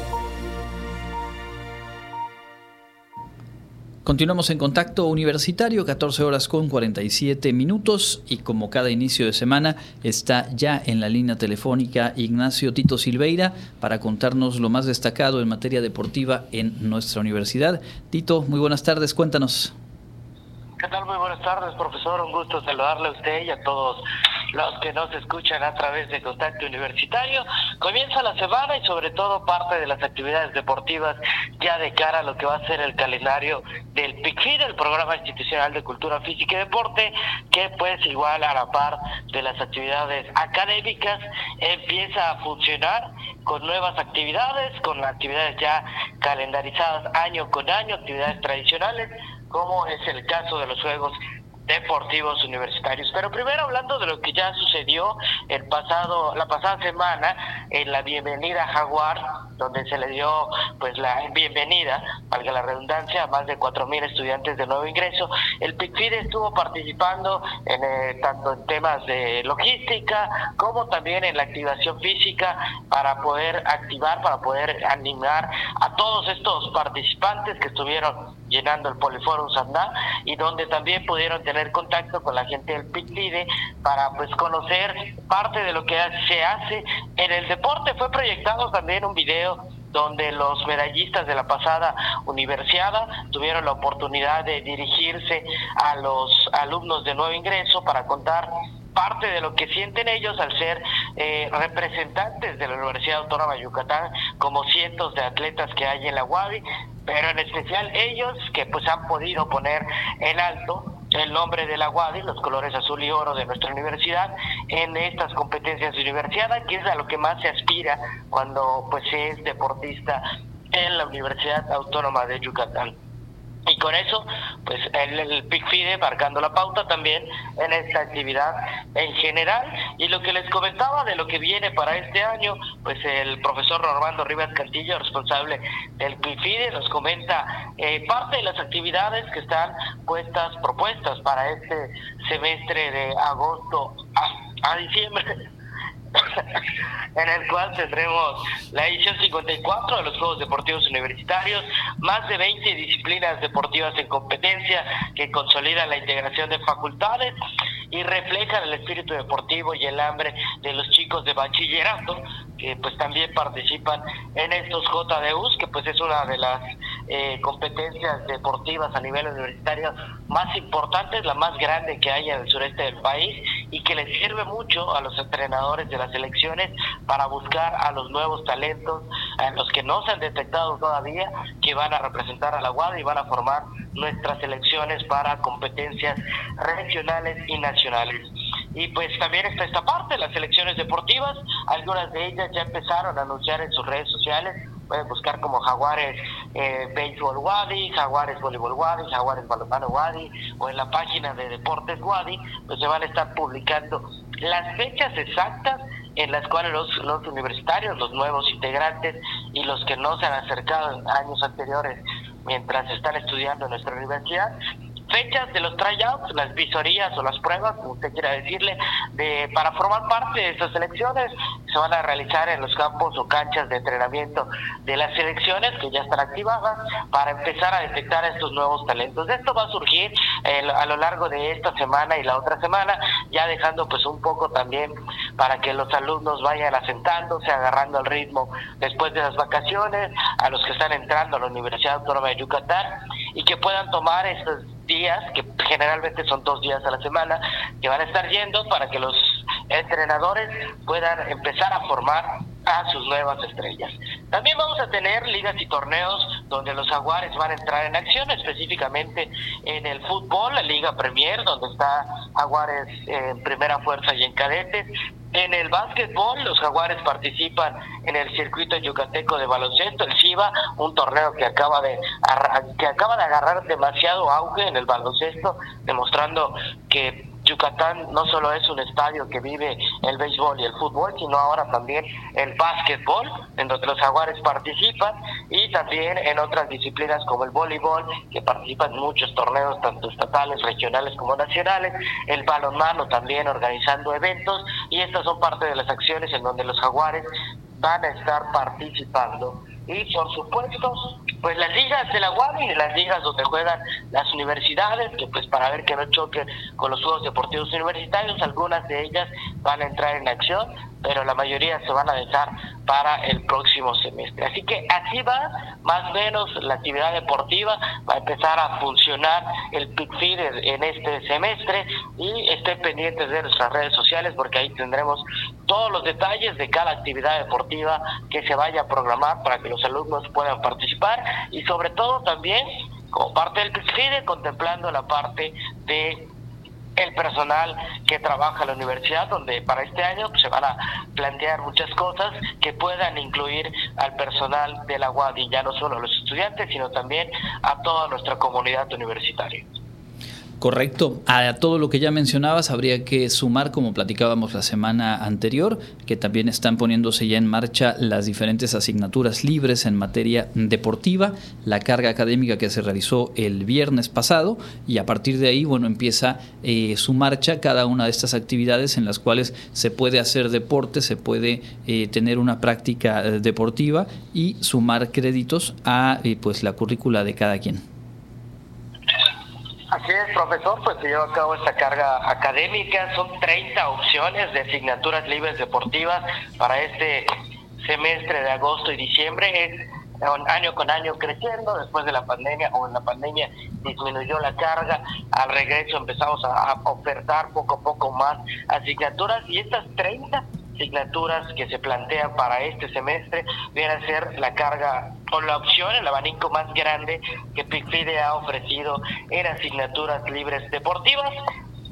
B: Continuamos en contacto universitario, 14 horas con 47 minutos y como cada inicio de semana está ya en la línea telefónica Ignacio Tito Silveira para contarnos lo más destacado en materia deportiva en nuestra universidad. Tito, muy buenas tardes, cuéntanos.
O: ¿Qué tal? Muy buenas tardes, profesor. Un gusto saludarle a usted y a todos los que nos escuchan a través de Contacto Universitario. Comienza la semana y sobre todo parte de las actividades deportivas ya de cara a lo que va a ser el calendario del PICFID, el Programa Institucional de Cultura Física y Deporte, que pues igual a la par de las actividades académicas empieza a funcionar con nuevas actividades, con actividades ya calendarizadas año con año, actividades tradicionales, como es el caso de los Juegos deportivos universitarios. Pero primero hablando de lo que ya sucedió el pasado, la pasada semana en la bienvenida Jaguar, donde se le dio pues la bienvenida, valga la redundancia, a más de 4.000 estudiantes de nuevo ingreso. El PICFID estuvo participando en, eh, tanto en temas de logística como también en la activación física para poder activar, para poder animar a todos estos participantes que estuvieron llenando el Poliforum Sandá y donde también pudieron tener contacto con la gente del PICFIDE para pues conocer parte de lo que se hace en el deporte. Fue proyectado también un video donde los medallistas de la pasada universidad tuvieron la oportunidad de dirigirse a los alumnos de nuevo ingreso para contar parte de lo que sienten ellos al ser eh, representantes de la Universidad Autónoma de Yucatán, como cientos de atletas que hay en la UABI, pero en especial ellos que pues han podido poner en alto el nombre de la UADI, los colores azul y oro de nuestra universidad, en estas competencias universidad, que es a lo que más se aspira cuando pues es deportista en la Universidad Autónoma de Yucatán. Y con eso, pues el, el PICFIDE marcando la pauta también en esta actividad en general. Y lo que les comentaba de lo que viene para este año, pues el profesor Normando Rivas Cantillo, responsable del PICFIDE, nos comenta eh, parte de las actividades que están puestas, propuestas para este semestre de agosto a diciembre en el cual tendremos la edición 54 de los Juegos Deportivos Universitarios, más de 20 disciplinas deportivas en competencia que consolidan la integración de facultades y reflejan el espíritu deportivo y el hambre de los chicos de bachillerato que pues también participan en estos JDUs, que pues es una de las eh, competencias deportivas a nivel universitario más importantes, la más grande que hay en el sureste del país y que les sirve mucho a los entrenadores de las elecciones para buscar a los nuevos talentos, a los que no se han detectado todavía, que van a representar a la UAD y van a formar nuestras elecciones para competencias regionales y nacionales. Y pues también está esta parte, las elecciones deportivas, algunas de ellas ya empezaron a anunciar en sus redes sociales, pueden buscar como Jaguares eh, Béisbol Wadi, Jaguares Voleibol Wadi, Jaguares Balonmano Wadi, o en la página de Deportes Wadi, pues se van a estar publicando las fechas exactas en las cuales los, los universitarios, los nuevos integrantes y los que no se han acercado en años anteriores mientras están estudiando en nuestra universidad, fechas de los tryouts, las visorías o las pruebas, como usted quiera decirle, de, para formar parte de estas selecciones. Se van a realizar en los campos o canchas de entrenamiento de las selecciones que ya están activadas para empezar a detectar estos nuevos talentos. Esto va a surgir eh, a lo largo de esta semana y la otra semana, ya dejando pues un poco también para que los alumnos vayan asentándose, agarrando el ritmo después de las vacaciones, a los que están entrando a la Universidad Autónoma de Yucatán y que puedan tomar estos días, que generalmente son dos días a la semana, que van a estar yendo para que los entrenadores puedan empezar a formar a sus nuevas estrellas. También vamos a tener ligas y torneos donde los jaguares van a entrar en acción, específicamente en el fútbol, la Liga Premier, donde está Jaguares en primera fuerza y en cadetes, en el básquetbol, los jaguares participan en el circuito yucateco de baloncesto, el FIBA, un torneo que acaba de que acaba de agarrar demasiado auge en el baloncesto, demostrando que Yucatán no solo es un estadio que vive el béisbol y el fútbol, sino ahora también el básquetbol, en donde los jaguares participan, y también en otras disciplinas como el voleibol, que participan en muchos torneos, tanto estatales, regionales como nacionales, el balonmano también organizando eventos, y estas son parte de las acciones en donde los jaguares van a estar participando y por supuesto pues las ligas de la UAM y las ligas donde juegan las universidades que pues para ver que no choquen con los Juegos Deportivos Universitarios algunas de ellas van a entrar en acción pero la mayoría se van a dejar para el próximo semestre. Así que así va más o menos la actividad deportiva, va a empezar a funcionar el PICFID en este semestre y estén pendientes de nuestras redes sociales porque ahí tendremos todos los detalles de cada actividad deportiva que se vaya a programar para que los alumnos puedan participar y sobre todo también como parte del PICFIDE contemplando la parte de el personal que trabaja en la universidad, donde para este año se van a plantear muchas cosas que puedan incluir al personal de la UAD y ya no solo a los estudiantes, sino también a toda nuestra comunidad universitaria.
B: Correcto. A todo lo que ya mencionabas habría que sumar, como platicábamos la semana anterior, que también están poniéndose ya en marcha las diferentes asignaturas libres en materia deportiva, la carga académica que se realizó el viernes pasado y a partir de ahí, bueno, empieza eh, su marcha cada una de estas actividades en las cuales se puede hacer deporte, se puede eh, tener una práctica eh, deportiva y sumar créditos a pues la currícula de cada quien.
O: Así es, profesor, pues se lleva a cabo esta carga académica. Son 30 opciones de asignaturas libres deportivas para este semestre de agosto y diciembre. Es año con año creciendo, después de la pandemia o en la pandemia disminuyó la carga, al regreso empezamos a, ofertar poco a poco más asignaturas y estas 30 asignaturas que se plantean para este semestre viene a ser la carga o la opción, el abanico más grande que PICFIDE ha ofrecido en asignaturas libres deportivas.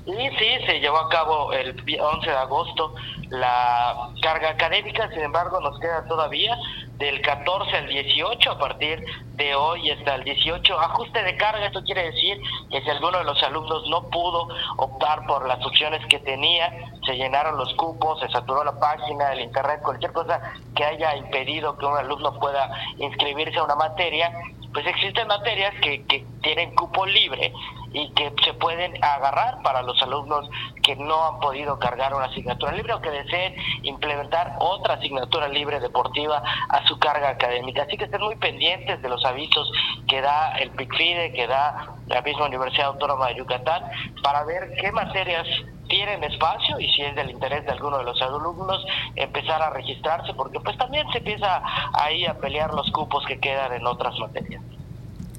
O: Y sí, se llevó a cabo el 11 de agosto la carga académica, sin embargo nos queda todavía del 14 al 18 a partir de hoy hasta el 18. Ajuste de carga, esto quiere decir que si alguno de los alumnos no pudo optar por las opciones que tenía, se llenaron los cupos, se saturó la página, el internet, cualquier cosa que haya impedido que un alumno pueda inscribirse a una materia, pues existen materias que, que tienen cupo libre y que se pueden agarrar para los alumnos que no han podido cargar una asignatura libre o que deseen implementar otra asignatura libre deportiva a su carga académica. Así que estén muy pendientes de los avisos que da el PICFIDE, que da la misma Universidad Autónoma de Yucatán, para ver qué materias tienen espacio y si es del interés de alguno de los alumnos empezar a registrarse porque pues también se empieza ahí a pelear los cupos que quedan en otras materias.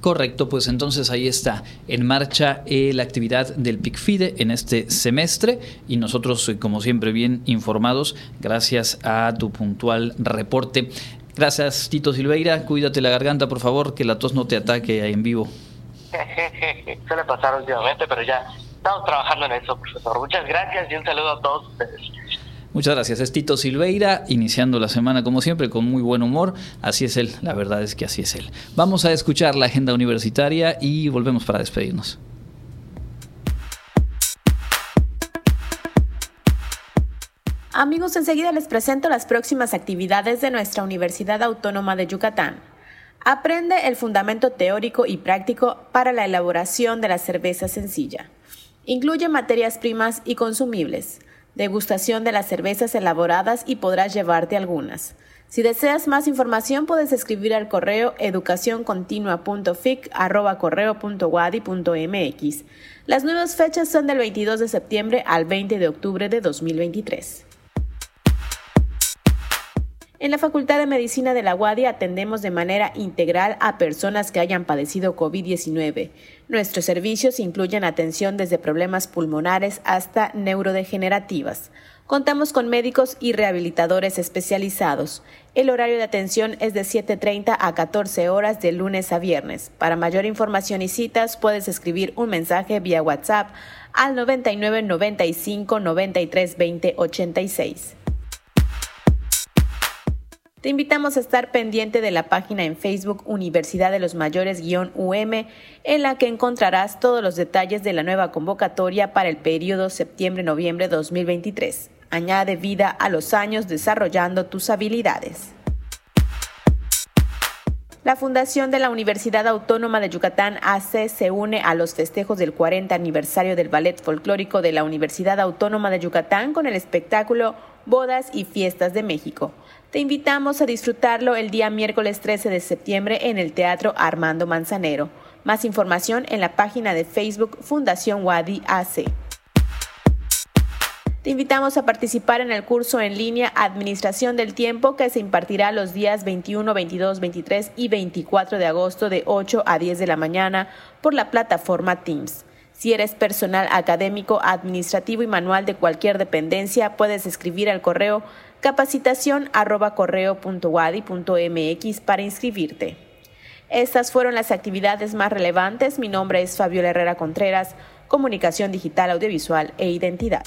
B: Correcto, pues entonces ahí está en marcha eh, la actividad del PICFIDE en este semestre y nosotros, eh, como siempre, bien informados, gracias a tu puntual reporte. Gracias, Tito Silveira. Cuídate la garganta, por favor, que la tos no te ataque ahí en vivo.
O: Suele pasar últimamente, pero ya estamos trabajando en eso, profesor. Muchas gracias y un saludo a todos ustedes.
B: Muchas gracias. Es Tito Silveira, iniciando la semana como siempre con muy buen humor. Así es él, la verdad es que así es él. Vamos a escuchar la agenda universitaria y volvemos para despedirnos.
P: Amigos, enseguida les presento las próximas actividades de nuestra Universidad Autónoma de Yucatán. Aprende el fundamento teórico y práctico para la elaboración de la cerveza sencilla. Incluye materias primas y consumibles degustación de las cervezas elaboradas y podrás llevarte algunas. Si deseas más información puedes escribir al correo educacioncontinua.fic@correo.wadi.mx. Las nuevas fechas son del 22 de septiembre al 20 de octubre de 2023. En la Facultad de Medicina de la UADI atendemos de manera integral a personas que hayan padecido COVID-19. Nuestros servicios incluyen atención desde problemas pulmonares hasta neurodegenerativas. Contamos con médicos y rehabilitadores especializados. El horario de atención es de 7.30 a 14 horas de lunes a viernes. Para mayor información y citas puedes escribir un mensaje vía WhatsApp al 99 95 93 20 86. Te invitamos a estar pendiente de la página en Facebook Universidad de los Mayores-UM, en la que encontrarás todos los detalles de la nueva convocatoria para el periodo septiembre-noviembre 2023. Añade vida a los años desarrollando tus habilidades. La Fundación de la Universidad Autónoma de Yucatán AC se une a los festejos del 40 aniversario del Ballet Folclórico de la Universidad Autónoma de Yucatán con el espectáculo Bodas y Fiestas de México. Te invitamos a disfrutarlo el día miércoles 13 de septiembre en el Teatro Armando Manzanero. Más información en la página de Facebook Fundación Wadi AC. Te invitamos a participar en el curso en línea Administración del Tiempo que se impartirá los días 21, 22, 23 y 24 de agosto de 8 a 10 de la mañana por la plataforma Teams. Si eres personal académico, administrativo y manual de cualquier dependencia, puedes escribir al correo capacitación para inscribirte. Estas fueron las actividades más relevantes. Mi nombre es Fabiola Herrera Contreras, Comunicación Digital, Audiovisual e Identidad.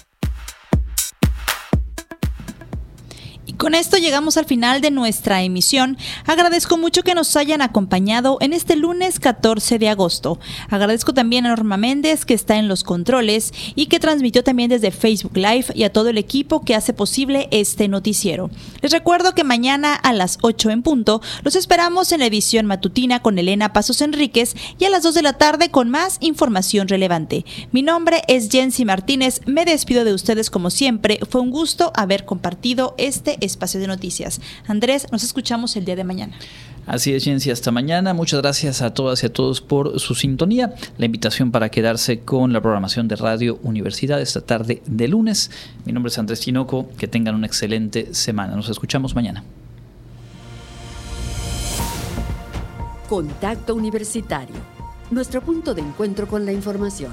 A: Con esto llegamos al final de nuestra emisión. Agradezco mucho que nos hayan acompañado en este lunes 14 de agosto. Agradezco también a Norma Méndez que está en los controles y que transmitió también desde Facebook Live y a todo el equipo que hace posible este noticiero. Les recuerdo que mañana a las 8 en punto los esperamos en la edición matutina con Elena Pasos Enríquez y a las 2 de la tarde con más información relevante. Mi nombre es Jensi Martínez. Me despido de ustedes como siempre. Fue un gusto haber compartido este espacio de noticias. Andrés, nos escuchamos el día de mañana.
B: Así es, Ciencia, hasta mañana. Muchas gracias a todas y a todos por su sintonía. La invitación para quedarse con la programación de Radio Universidad esta tarde de lunes. Mi nombre es Andrés Tinoco. Que tengan una excelente semana. Nos escuchamos mañana.
N: Contacto Universitario. Nuestro punto de encuentro con la información